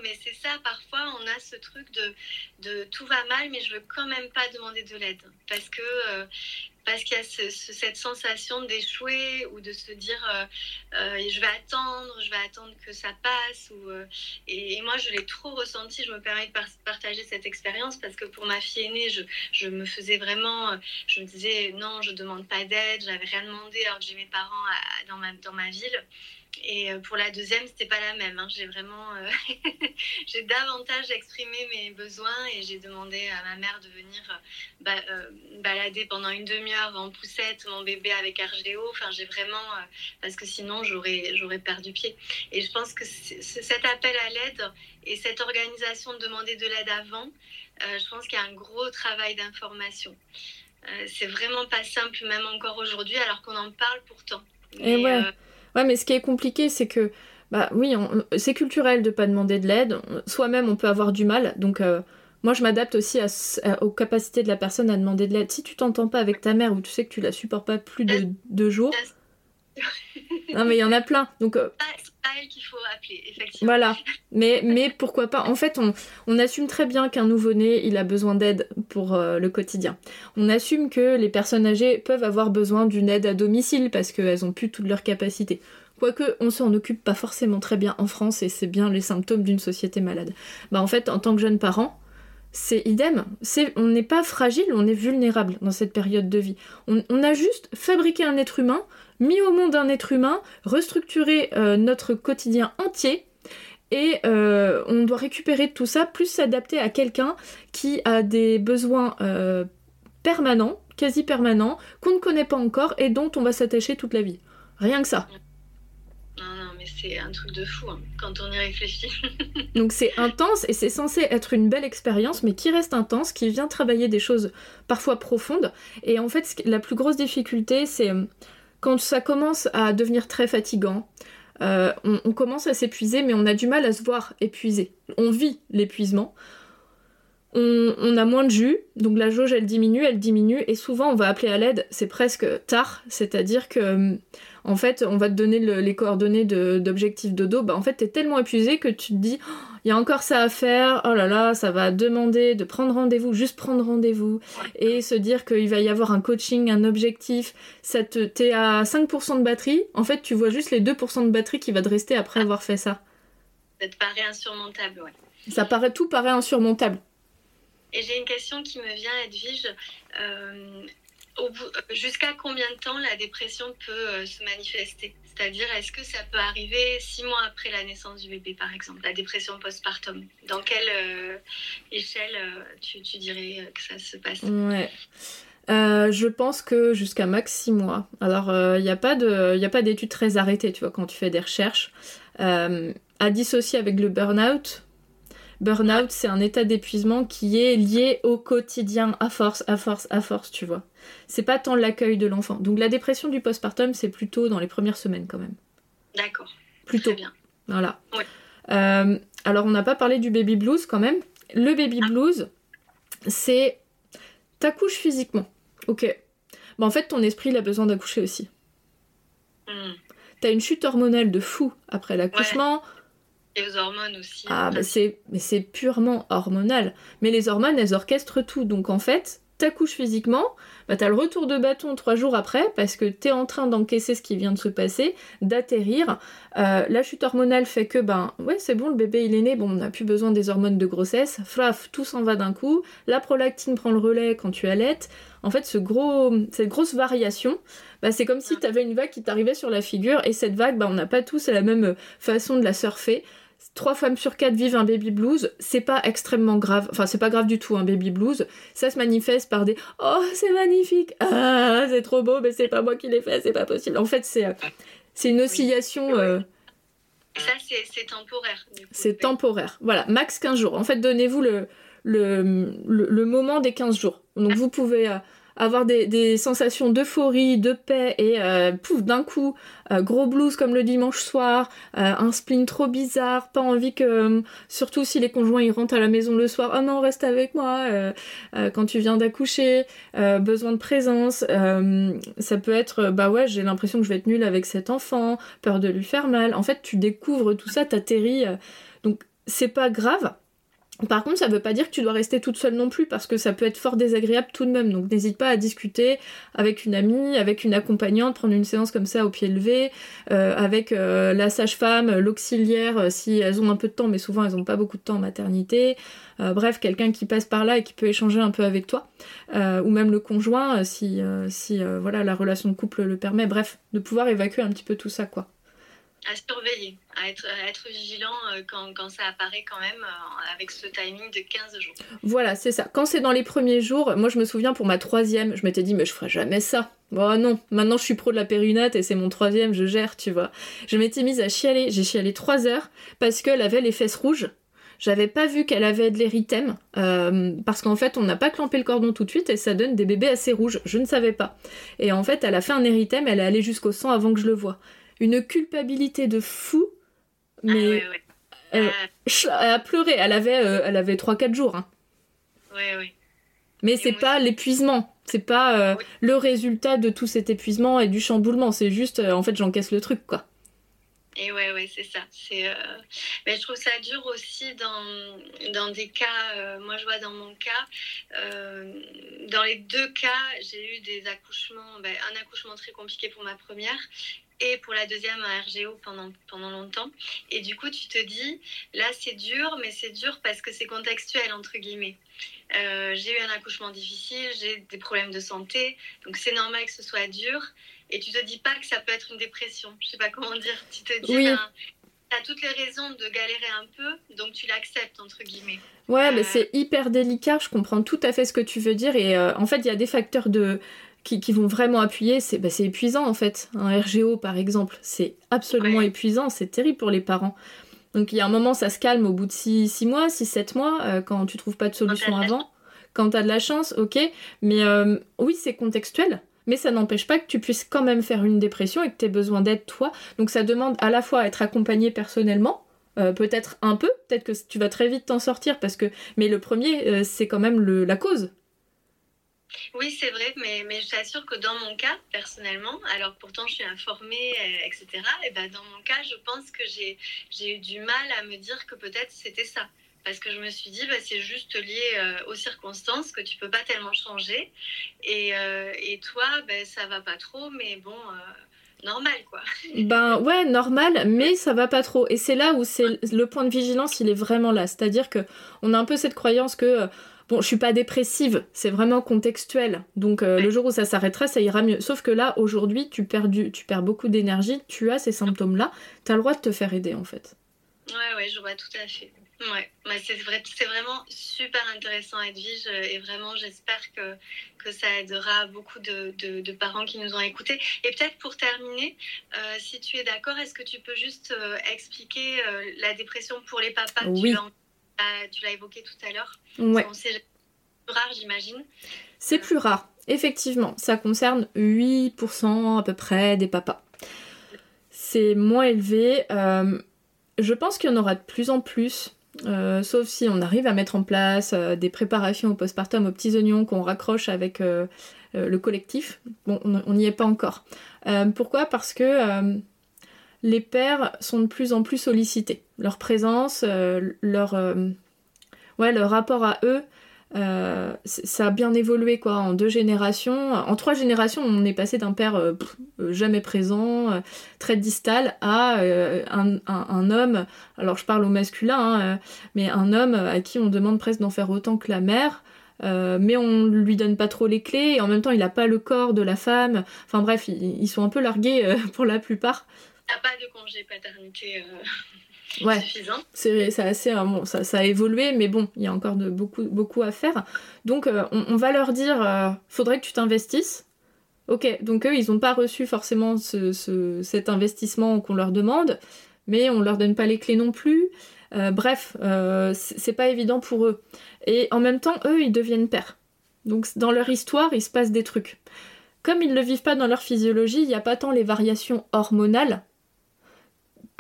Mais c'est ça, parfois on a ce truc de, de tout va mal, mais je veux quand même pas demander de l'aide. Parce que parce qu'il y a cette sensation d'échouer ou de se dire euh, euh, je vais attendre, je vais attendre que ça passe. Euh, et, moi, je l'ai trop ressenti. Je me permets de partager cette expérience parce que pour ma fille aînée, je, me faisais vraiment, je me disais non, je demande pas d'aide, j'avais rien demandé alors que j'ai mes parents dans ma ville. Et euh, pour la deuxième, c'était pas la même. Hein. J'ai vraiment, euh, (laughs) j'ai davantage exprimé mes besoins et j'ai demandé à ma mère de venir euh, balader pendant une demi-heure en poussette mon bébé avec RGO. Enfin, j'ai vraiment, parce que sinon j'aurais, j'aurais perdu pied. Et je pense que cet appel à l'aide et cette organisation de demander de l'aide avant, je pense qu'il y a un gros travail d'information. c'est vraiment pas simple, même encore aujourd'hui, alors qu'on en parle pourtant. et ouais. Ouais, mais ce qui est compliqué, c'est que, bah oui, c'est culturel de pas demander de l'aide. Soi-même, on peut avoir du mal. Donc, euh, moi, je m'adapte aussi aux capacités de la personne à demander de l'aide. Si tu t'entends pas avec ta mère ou tu sais que tu la supportes pas plus de deux jours. Non, mais il y en a plein. Donc, euh, pas elle qu'il faut appeler, effectivement. Voilà, (laughs) mais, mais pourquoi pas. En fait, on, on assume très bien qu'un nouveau-né, il a besoin d'aide pour euh, le quotidien. On assume que les personnes âgées peuvent avoir besoin d'une aide à domicile parce qu'elles ont plus toutes leurs capacités. Quoique, on s'en occupe pas forcément très bien en France et c'est bien les symptômes d'une société malade. Bah en fait, en tant que jeune parent, c'est idem. C'est, on n'est pas fragile, on est vulnérable dans cette période de vie. On, on a juste fabriqué un être humain mis au monde un être humain, restructurer euh, notre quotidien entier. Et euh, on doit récupérer tout ça, plus s'adapter à quelqu'un qui a des besoins euh, permanents, quasi permanents, qu'on ne connaît pas encore et dont on va s'attacher toute la vie. Rien que ça. Non, non, mais c'est un truc de fou hein, quand on y réfléchit. (laughs) Donc c'est intense et c'est censé être une belle expérience, mais qui reste intense, qui vient travailler des choses parfois profondes. Et en fait, la plus grosse difficulté, c'est quand ça commence à devenir très fatigant, euh, on, commence à s'épuiser, mais on a du mal à se voir épuisé. On vit l'épuisement. On, a moins de jus, donc la jauge elle diminue, elle diminue, et souvent on va appeler à l'aide, c'est presque tard, c'est-à-dire que en fait on va te donner les coordonnées d'objectifs de, dos, bah en fait t'es tellement épuisé que tu te dis il y a encore ça à faire, oh là là, ça va demander de prendre rendez-vous, juste prendre rendez-vous, et se dire qu'il va y avoir un coaching, un objectif, ça te, t'es à 5% de batterie, en fait tu vois juste les 2% de batterie qui va te rester après avoir fait ça. Ça te paraît insurmontable, ouais. Ça paraît, tout paraît insurmontable. Et j'ai une question qui me vient, Edwige. Euh, jusqu'à combien de temps la dépression peut euh, se manifester? C'est-à-dire, est-ce que ça peut arriver six mois après la naissance du bébé, par exemple, la dépression postpartum? Dans quelle euh, échelle euh, tu, dirais que ça se passe? Ouais. je pense que jusqu'à max six mois. Alors, il n'y a pas d'études très arrêtées, tu vois, quand tu fais des recherches. à dissocier avec le burn-out, Burnout, c'est un état d'épuisement qui est lié au quotidien, à force, à force, à force, tu vois. C'est pas tant l'accueil de l'enfant. Donc la dépression du postpartum, c'est plutôt dans les premières semaines quand même. D'accord. Plutôt. bien. Voilà. alors, on n'a pas parlé du baby blues quand même. Le baby ah. blues, c'est t'accouches physiquement. Ok. Bah, en fait, ton esprit, il a besoin d'accoucher aussi. Hmm. T'as une chute hormonale de fou après l'accouchement. Et aux hormones aussi. Ah, bah c'est, mais c'est purement hormonal. Mais les hormones, elles orchestrent tout. Donc en fait, t'accouches physiquement, bah t'as le retour de bâton trois jours après parce que t'es en train d'encaisser ce qui vient de se passer, d'atterrir. Euh, la chute hormonale fait que, ben ouais, c'est bon, le bébé il est né, bon, on n'a plus besoin des hormones de grossesse. Fraf, tout s'en va d'un coup. La prolactine prend le relais quand tu allaites. En fait, ce gros, cette grosse variation, bah, c'est comme si t'avais une vague qui t'arrivait sur la figure et cette vague, bah, on n'a pas tous la même façon de la surfer trois femmes sur quatre vivent un baby blues, c'est pas extrêmement grave, enfin c'est pas grave du tout un baby blues, ça se manifeste par des oh c'est magnifique, ah c'est trop beau, mais c'est pas moi qui l'ai fait, c'est pas possible. En fait c'est c'est une oscillation. Euh, ça c'est temporaire. C'est temporaire, voilà, max 15 jours. En fait donnez-vous le, le, le, moment des 15 jours. Donc vous pouvez euh, avoir des, sensations d'euphorie, de paix et euh, pouf d'un coup euh, gros blues comme le dimanche soir, euh, un spleen trop bizarre, pas envie que surtout si les conjoints ils rentrent à la maison le soir, oh non reste avec moi quand tu viens d'accoucher, besoin de présence, ça peut être bah ouais j'ai l'impression que je vais être nulle avec cet enfant, peur de lui faire mal. En fait tu découvres tout ça, t'atterris donc c'est pas grave par contre, ça veut pas dire que tu dois rester toute seule non plus, parce que ça peut être fort désagréable tout de même. Donc n'hésite pas à discuter avec une amie, avec une accompagnante, prendre une séance comme ça au pied levé, euh, avec euh, la sage-femme, l'auxiliaire, euh, si elles ont un peu de temps, mais souvent elles ont pas beaucoup de temps en maternité. bref, quelqu'un qui passe par là et qui peut échanger un peu avec toi, ou même le conjoint, si, si voilà la relation de couple le permet. Bref, de pouvoir évacuer un petit peu tout ça, quoi à surveiller, à être, être vigilant euh, quand, ça apparaît quand même euh, avec ce timing de 15 jours. Voilà, c'est ça. Quand c'est dans les premiers jours, moi je me souviens pour ma troisième, je m'étais dit mais je ferai jamais ça. Bon non, maintenant je suis pro de la périnate et c'est mon troisième, je gère, tu vois. Je m'étais mise à chialer, j'ai chialé 3 heures parce qu'elle avait les fesses rouges. J'avais pas vu qu'elle avait de l'érythème, euh, parce qu'en fait, on n'a pas clampé le cordon tout de suite et ça donne des bébés assez rouges. Je ne savais pas. Et en fait, elle a fait un érythème, elle est allée jusqu'au sang avant que je le voie une culpabilité de fou, mais ah, Elle, a pleuré. Elle avait, euh, elle avait 3-4 jours. Hein. Mais c'est pas l'épuisement. C'est pas euh, le résultat de tout cet épuisement et du chamboulement. C'est juste, euh, en fait, j'encaisse le truc, quoi. Et ouais, ouais, c'est ça. C'est, Mais je trouve ça dur aussi dans, dans des cas. moi, je vois dans mon cas, dans les deux cas, j'ai eu des accouchements. Ben, un accouchement très compliqué pour ma première et pour la deuxième un RGO pendant, pendant longtemps. Et du coup, tu te dis, là, c'est dur, mais c'est dur parce que c'est contextuel, entre guillemets. Euh, j'ai eu un accouchement difficile, j'ai des problèmes de santé, donc c'est normal que ce soit dur. Et tu te dis pas que ça peut être une dépression. Je sais pas comment dire. Tu te dis, ben, tu as toutes les raisons de galérer un peu, donc tu l'acceptes, entre guillemets. Ouais, mais euh, c'est hyper délicat, je comprends tout à fait ce que tu veux dire. Et euh, en fait, il y a des facteurs de qui, vont vraiment appuyer, bah, c'est épuisant en fait. Un RGO par exemple, c'est absolument épuisant, c'est terrible pour les parents. Donc il y a un moment, ça se calme au bout de 6 mois, 6-7 mois, euh, quand tu trouves pas de solution avant. Quand tu as de la chance, ok. Mais euh, oui, c'est contextuel. Mais ça n'empêche pas que tu puisses quand même faire une dépression et que tu aies besoin d'aide toi. Donc ça demande à la fois être accompagné personnellement, euh, peut-être un peu, peut-être que tu vas très vite t'en sortir parce que. Mais le premier, c'est quand même le, la cause. Oui, c'est vrai, mais, mais je t'assure que dans mon cas, personnellement, alors pourtant je suis informée, euh, etc., et ben dans mon cas, je pense que j'ai eu du mal à me dire que peut-être c'était ça. Parce que je me suis dit, bah, c'est juste lié euh, aux circonstances que tu peux pas tellement changer. Et, euh, et toi, ben, ça va pas trop, mais bon, normal quoi. (laughs) Ben ouais, normal, mais ça va pas trop. Et c'est là où c'est le point de vigilance, il est vraiment là. C'est-à-dire que on a un peu cette croyance que Bon, je suis pas dépressive, c'est vraiment contextuel. Donc euh, le jour où ça s'arrêtera, ça ira mieux. Sauf que là, aujourd'hui, tu perds, tu perds beaucoup d'énergie, tu as ces symptômes-là, tu as le droit de te faire aider en fait. Ouais, ouais, je vois tout à fait. Ouais, c'est vrai, c'est vraiment super intéressant Edwige et vraiment j'espère que, que ça aidera beaucoup de, de, parents qui nous ont écoutés. Et peut-être pour terminer, euh, si tu es d'accord, est-ce que tu peux juste euh, expliquer la dépression pour les papas Oui. Tu l'as évoqué tout à l'heure. Ouais. C'est plus rare, j'imagine. C'est plus rare, effectivement. Ça concerne 8% à peu près des papas. c'est moins élevé. je pense qu'il y en aura de plus en plus. sauf si on arrive à mettre en place des préparations au postpartum aux petits oignons qu'on raccroche avec le collectif. Bon, on n'y est pas encore. pourquoi? Parce que les pères sont de plus en plus sollicités. Leur présence, leur, ouais, leur rapport à eux euh, ça a bien évolué quoi en deux générations. En trois générations, on est passé d'un père euh, euh, jamais présent, très distal, à un, homme. Alors je parle au masculin, hein, mais un homme à qui on demande presque d'en faire autant que la mère. mais on lui donne pas trop les clés et en même temps il a pas le corps de la femme. Enfin bref, ils, sont un peu largués (laughs) pour la plupart. A pas de congé paternité ouais. C'est assez euh, bon, ça, ça, a évolué, mais bon, il y a encore de, beaucoup, beaucoup à faire. Donc euh, on, va leur dire, euh, faudrait que tu t'investisses. Ok, donc eux, ils n'ont pas reçu forcément ce, cet investissement qu'on leur demande, mais on leur donne pas les clés non plus. bref, c'est pas évident pour eux. Et en même temps, eux, ils deviennent pères. Donc dans leur histoire, il se passe des trucs. Comme ils ne le vivent pas dans leur physiologie, il n'y a pas tant les variations hormonales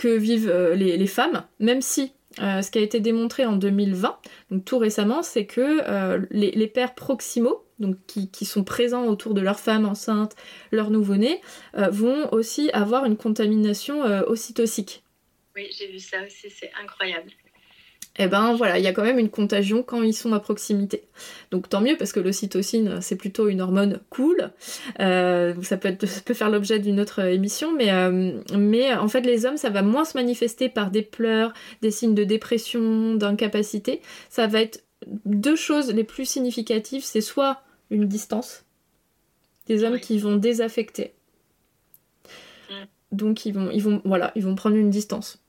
que vivent euh, les, femmes, même si euh, ce qui a été démontré en 2020, donc tout récemment, c'est que euh, les, pères proximaux, donc qui, sont présents autour de leur femme enceinte, leur nouveau-né, vont aussi avoir une contamination ocytocique. Oui, j'ai vu ça aussi, c'est incroyable eh ben voilà, il y a quand même une contagion quand ils sont à proximité. Donc tant mieux parce que l'ocytocine c'est plutôt une hormone cool. Euh, ça, peut peut faire l'objet d'une autre émission, mais, euh, mais en fait les hommes ça va moins se manifester par des pleurs, des signes de dépression, d'incapacité. Ça va être deux choses les plus significatives, c'est soit une distance, des hommes qui vont désaffecter. Mm. Donc ils vont, ils vont, voilà, ils vont prendre une distance.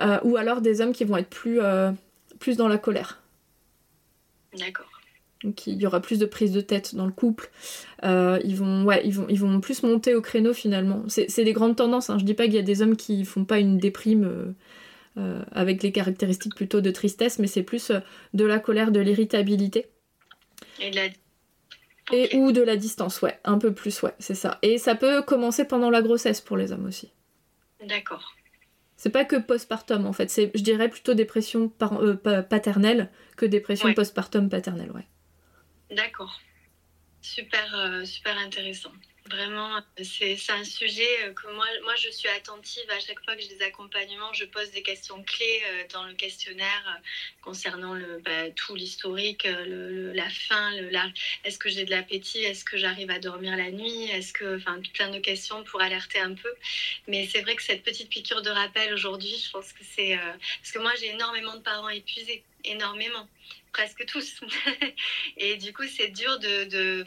Euh, ou alors des hommes qui vont être plus, euh, plus dans la colère. D'accord. Donc il y aura plus de prise de tête dans le couple. Euh, ils, vont, ouais, ils, vont, ils vont plus monter au créneau finalement. C'est des grandes tendances. Hein. Je dis pas qu'il y a des hommes qui font pas une déprime avec les caractéristiques plutôt de tristesse, mais c'est plus de la colère, de l'irritabilité. Et, la... Et ou de la distance, ouais, un peu plus, ouais, c'est ça. Et ça peut commencer pendant la grossesse pour les hommes aussi. D'accord. C'est pas que postpartum en fait, c'est je dirais plutôt dépression euh, paternelle que dépression postpartum paternelle, ouais. D'accord. Super, euh, super intéressant. Vraiment, c'est un sujet euh, que moi, moi, je suis attentive à chaque fois que j'ai des accompagnements. Je pose des questions clés euh, dans le questionnaire euh, concernant bah, tout l'historique, la faim, est-ce que j'ai de l'appétit, est-ce que j'arrive à dormir la nuit, est-ce que, enfin, plein de questions pour alerter un peu. Mais c'est vrai que cette petite piqûre de rappel aujourd'hui, je pense que c'est parce que moi j'ai énormément de parents épuisés, énormément presque tous. (laughs) et du coup, c'est dur de,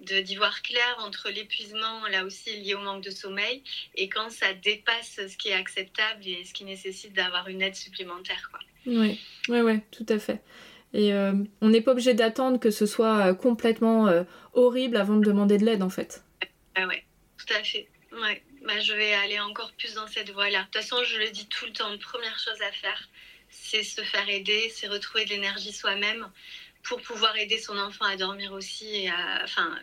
de, d'y voir clair entre l'épuisement, là aussi lié au manque de sommeil, et quand ça dépasse ce qui est acceptable et ce qui nécessite d'avoir une aide supplémentaire. Quoi. Oui, ouais, ouais, tout à fait. Et euh, on n'est pas obligé d'attendre que ce soit euh, complètement euh, horrible avant de demander de l'aide, en fait. Ah ouais, tout à fait. Ouais. Bah, je vais aller encore plus dans cette voie-là. De toute façon, je le dis tout le temps, première chose à faire, c'est se faire aider, c'est retrouver de l'énergie soi-même pour pouvoir aider son enfant à dormir aussi. Et enfin,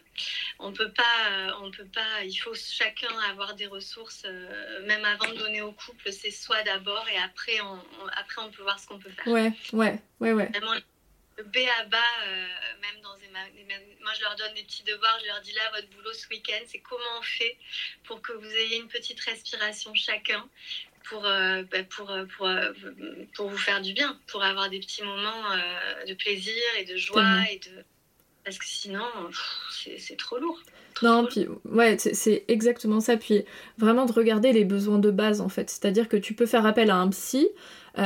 on peut pas, on peut pas. Il faut chacun avoir des ressources, euh, même avant de donner au couple, c'est soi d'abord et après on, après on peut voir ce qu'on peut faire. Ouais, ouais, ouais, ouais. Vraiment, le B à bas, euh, même dans des, moi je leur donne des petits devoirs, je leur dis là votre boulot ce week-end, c'est comment on fait pour que vous ayez une petite respiration chacun, pour, euh, bah, pour, euh, pour, euh, pour, vous faire du bien, pour avoir des petits moments de plaisir et de joie. Et de... Parce que sinon, c'est trop lourd. non, puis ouais, c'est exactement ça. Puis vraiment de regarder les besoins de base en fait. C'est-à-dire que tu peux faire appel à un psy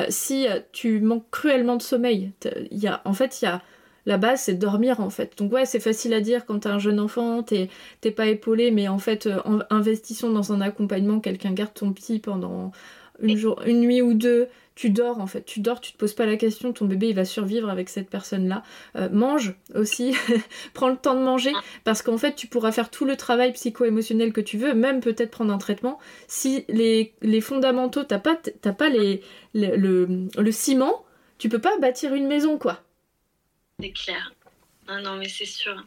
si tu manques cruellement de sommeil. Il y a, en fait, il y a la base c'est dormir en fait. Donc ouais, c'est facile à dire quand t'as un jeune enfant, t'es pas épaulé, mais en fait, euh, investissons dans un accompagnement, quelqu'un garde ton petit pendant une, jour, une nuit ou deux, tu dors en fait, tu dors, tu te poses pas la question, ton bébé il va survivre avec cette personne-là. Euh, mange aussi, (laughs) prends le temps de manger, parce qu'en fait tu pourras faire tout le travail psycho-émotionnel que tu veux, même peut-être prendre un traitement. Si les, les fondamentaux, t'as pas, pas les, le, le ciment, tu peux pas bâtir une maison quoi. C'est clair. Non, mais c'est sûr.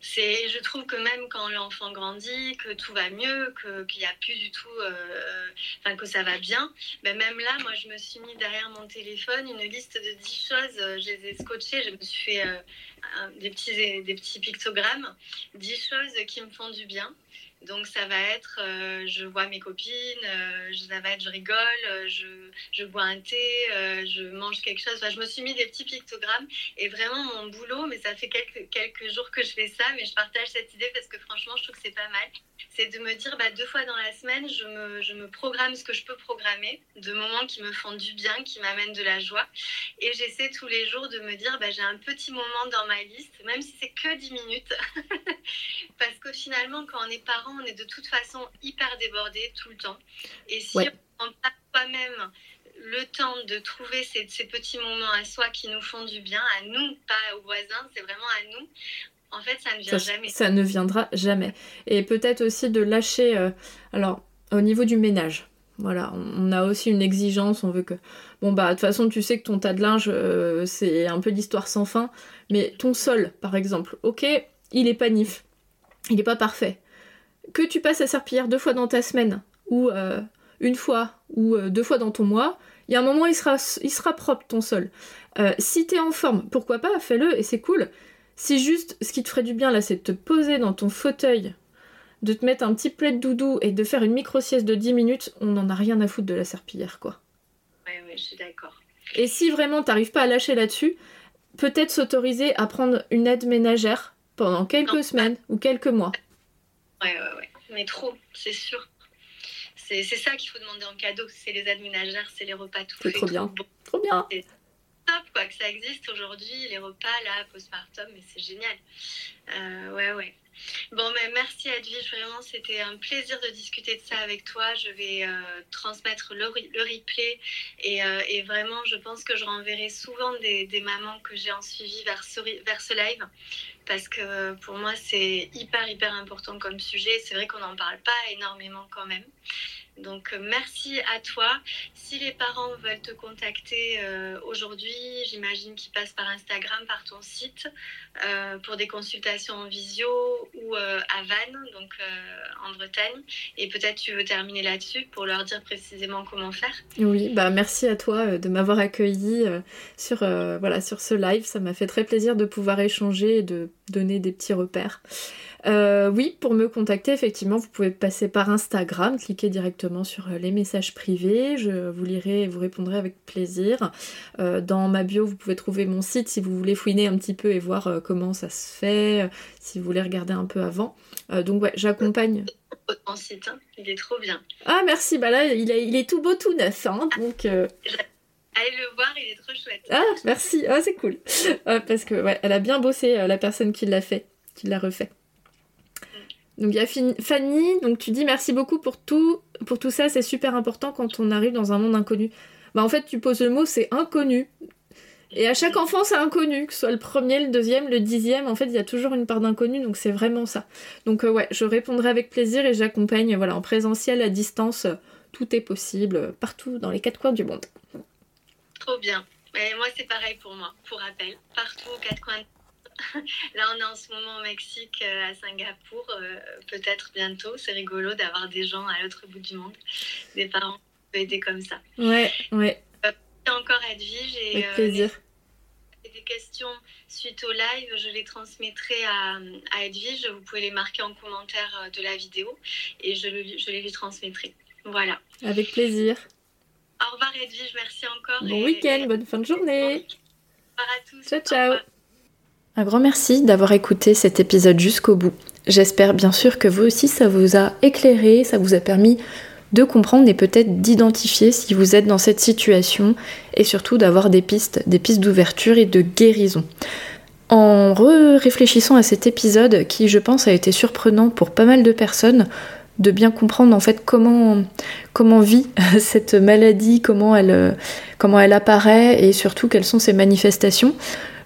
c'est, je trouve que même quand l'enfant grandit, que tout va mieux, qu'il n'y a plus du tout, euh, enfin que ça va bien, ben même là, moi, je me suis mis derrière mon téléphone une liste de 10 choses. Euh, je les ai scotchées, je me suis fait euh, des, petits, des petits pictogrammes, 10 choses qui me font du bien. Donc ça va être, euh, je vois mes copines, euh, ça va être, je rigole, euh, je, je, bois un thé, je mange quelque chose. Je me suis mis des petits pictogrammes et vraiment mon boulot, mais ça fait quelques, quelques jours que je fais ça, mais je partage cette idée parce que franchement, je trouve que c'est pas mal. C'est de me dire, bah, deux fois dans la semaine, je me, je me programme ce que je peux programmer, de moments qui me font du bien, qui m'amènent de la joie. Et j'essaie tous les jours de me dire, bah, j'ai un petit moment dans ma liste, même si c'est que 10 minutes. (laughs) parce que finalement, quand on est parent, on est de toute façon hyper débordé tout le temps. Et si on prend pas soi-même le temps de trouver ces, ces, petits moments à soi qui nous font du bien, à nous, pas aux voisins, c'est vraiment à nous. En fait, ça ne vient jamais. Ça ne viendra jamais. Et peut-être aussi de lâcher. Euh, alors, au niveau du ménage, voilà, on a aussi une exigence, on veut que... Bon bah de toute façon tu sais que ton tas de linge euh, c'est un peu d'histoire sans fin, mais ton sol par exemple, ok, il est pas nif, il est pas parfait, que tu passes à serpillière deux fois dans ta semaine, ou euh, une fois, ou euh, deux fois dans ton mois, il y a un moment, il sera, il sera propre ton sol. Euh, si t'es en forme, pourquoi pas, fais-le et c'est cool. Si juste ce qui te ferait du bien là, c'est de te poser dans ton fauteuil, de te mettre un petit de doudou et de faire une micro-sieste de 10 minutes, on n'en a rien à foutre de la serpillière, quoi. Ouais, ouais, je suis d'accord. Et si vraiment t'arrives pas à lâcher là-dessus, peut-être s'autoriser à prendre une aide ménagère pendant quelques semaines ou quelques mois. Ouais, ouais, ouais. Mais trop, c'est sûr. C'est ça qu'il faut demander en cadeau. C'est les aides ménagères, c'est les repas tout faits. Trop bien. Trop, bien. Top, quoi, que ça existe aujourd'hui, les repas, là, postpartum, mais c'est génial. Euh, ouais, ouais. Bon, mais merci Edwige, vraiment c'était un plaisir de discuter de ça avec toi. Je vais euh, transmettre le, le replay et, euh, et, vraiment je pense que je renverrai souvent des, des mamans que j'ai en suivi vers ce, vers ce live parce que pour moi c'est hyper hyper important comme sujet. C'est vrai qu'on n'en parle pas énormément quand même. Donc euh, merci à toi. Si les parents veulent te contacter euh, aujourd'hui, j'imagine qu'ils passent par Instagram, par ton site, euh, pour des consultations en visio ou à Vannes, donc en Bretagne. Et peut-être tu veux terminer là-dessus pour leur dire précisément comment faire. Oui, bah merci à toi de m'avoir accueilli sur, voilà, sur ce live. Ça m'a fait très plaisir de pouvoir échanger et de donner des petits repères. Euh, oui, pour me contacter, effectivement, vous pouvez passer par Instagram, cliquer directement sur euh, les messages privés, je vous lirai et vous répondrai avec plaisir. Euh, dans ma bio, vous pouvez trouver mon site si vous voulez fouiner un petit peu et voir comment ça se fait, si vous voulez regarder un peu avant. donc ouais, j'accompagne. Mon site, hein. il est trop bien. Ah merci, bah là il est, il est tout beau, tout neuf, hein, donc... Allez le voir, il est trop chouette. Ah, merci. Ah, c'est cool. parce que ouais, elle a bien bossé, la personne qui l'a fait, qui l'a refait. Donc il y a Fanny, donc tu dis merci beaucoup pour tout, pour tout ça, c'est super important quand on arrive dans un monde inconnu. Bah en fait tu poses le mot c'est inconnu. Et à chaque enfant c'est inconnu, que ce soit le premier, le deuxième, le dixième, en fait il y a toujours une part d'inconnu, donc c'est vraiment ça. Donc euh, ouais, je répondrai avec plaisir et j'accompagne voilà, en présentiel, à distance, tout est possible, partout dans les quatre coins du monde. Trop bien. Mais moi c'est pareil pour moi, pour rappel, partout aux quatre coins (laughs) Là, on est en ce moment au Mexique, euh, à Singapour. Euh, peut-être bientôt. C'est rigolo d'avoir des gens à l'autre bout du monde, des parents qui peuvent aider comme ça. Ouais, ouais. Euh, encore Edwige. Et, Avec plaisir. des questions suite au live, je les transmettrai à, à, Edwige. Vous pouvez les marquer en commentaire de la vidéo et je, je les lui transmettrai. Voilà. Avec plaisir. Au revoir Edwige, merci encore. Bon week-end, bonne fin de journée. Bon à tous. Ciao, ciao. Un grand merci d'avoir écouté cet épisode jusqu'au bout. J'espère bien sûr que vous aussi ça vous a éclairé, ça vous a permis de comprendre et peut-être d'identifier si vous êtes dans cette situation et surtout d'avoir des pistes, des pistes d'ouverture et de guérison. En réfléchissant à cet épisode qui je pense a été surprenant pour pas mal de personnes, de bien comprendre en fait comment, comment vit (laughs) cette maladie, comment elle, comment elle apparaît et surtout quelles sont ses manifestations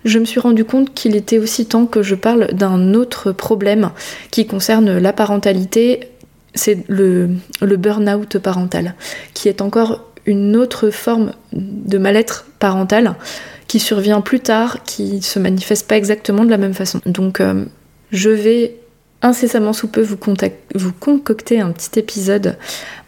je me suis rendu compte qu'il était aussi temps que je parle d'un autre problème qui concerne la parentalité, c'est le, burn-out parental, qui est encore une autre forme de mal-être parental qui survient plus tard, qui se manifeste pas exactement de la même façon. Donc euh, Je vais incessamment sous peu vous, vous concocter un petit épisode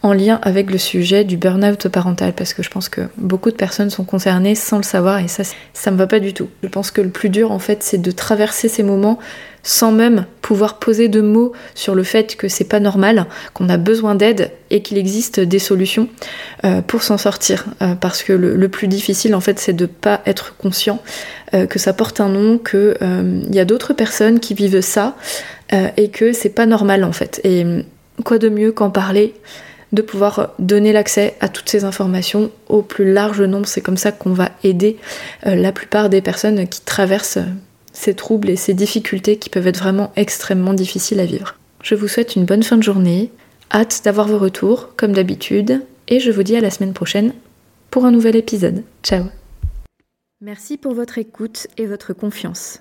en lien avec le sujet du burn-out parental parce que je pense que beaucoup de personnes sont concernées sans le savoir et ça ça me va pas du tout. Je pense que le plus dur en fait c'est de traverser ces moments sans même pouvoir poser de mots sur le fait que c'est pas normal, qu'on a besoin d'aide et qu'il existe des solutions euh, pour s'en sortir. Euh, parce que le, plus difficile en fait c'est de pas être conscient euh, que ça porte un nom, qu'il y a d'autres personnes qui vivent ça et que c'est pas normal en fait. Et quoi de mieux qu'en parler de pouvoir donner l'accès à toutes ces informations au plus large nombre? C'est comme ça qu'on va aider euh, la plupart des personnes qui traversent ces troubles et ces difficultés qui peuvent être vraiment extrêmement difficiles à vivre. Je vous souhaite une bonne fin de journée, hâte d'avoir vos retours comme d'habitude, et je vous dis à la semaine prochaine pour un nouvel épisode. Ciao Merci pour votre écoute et votre confiance.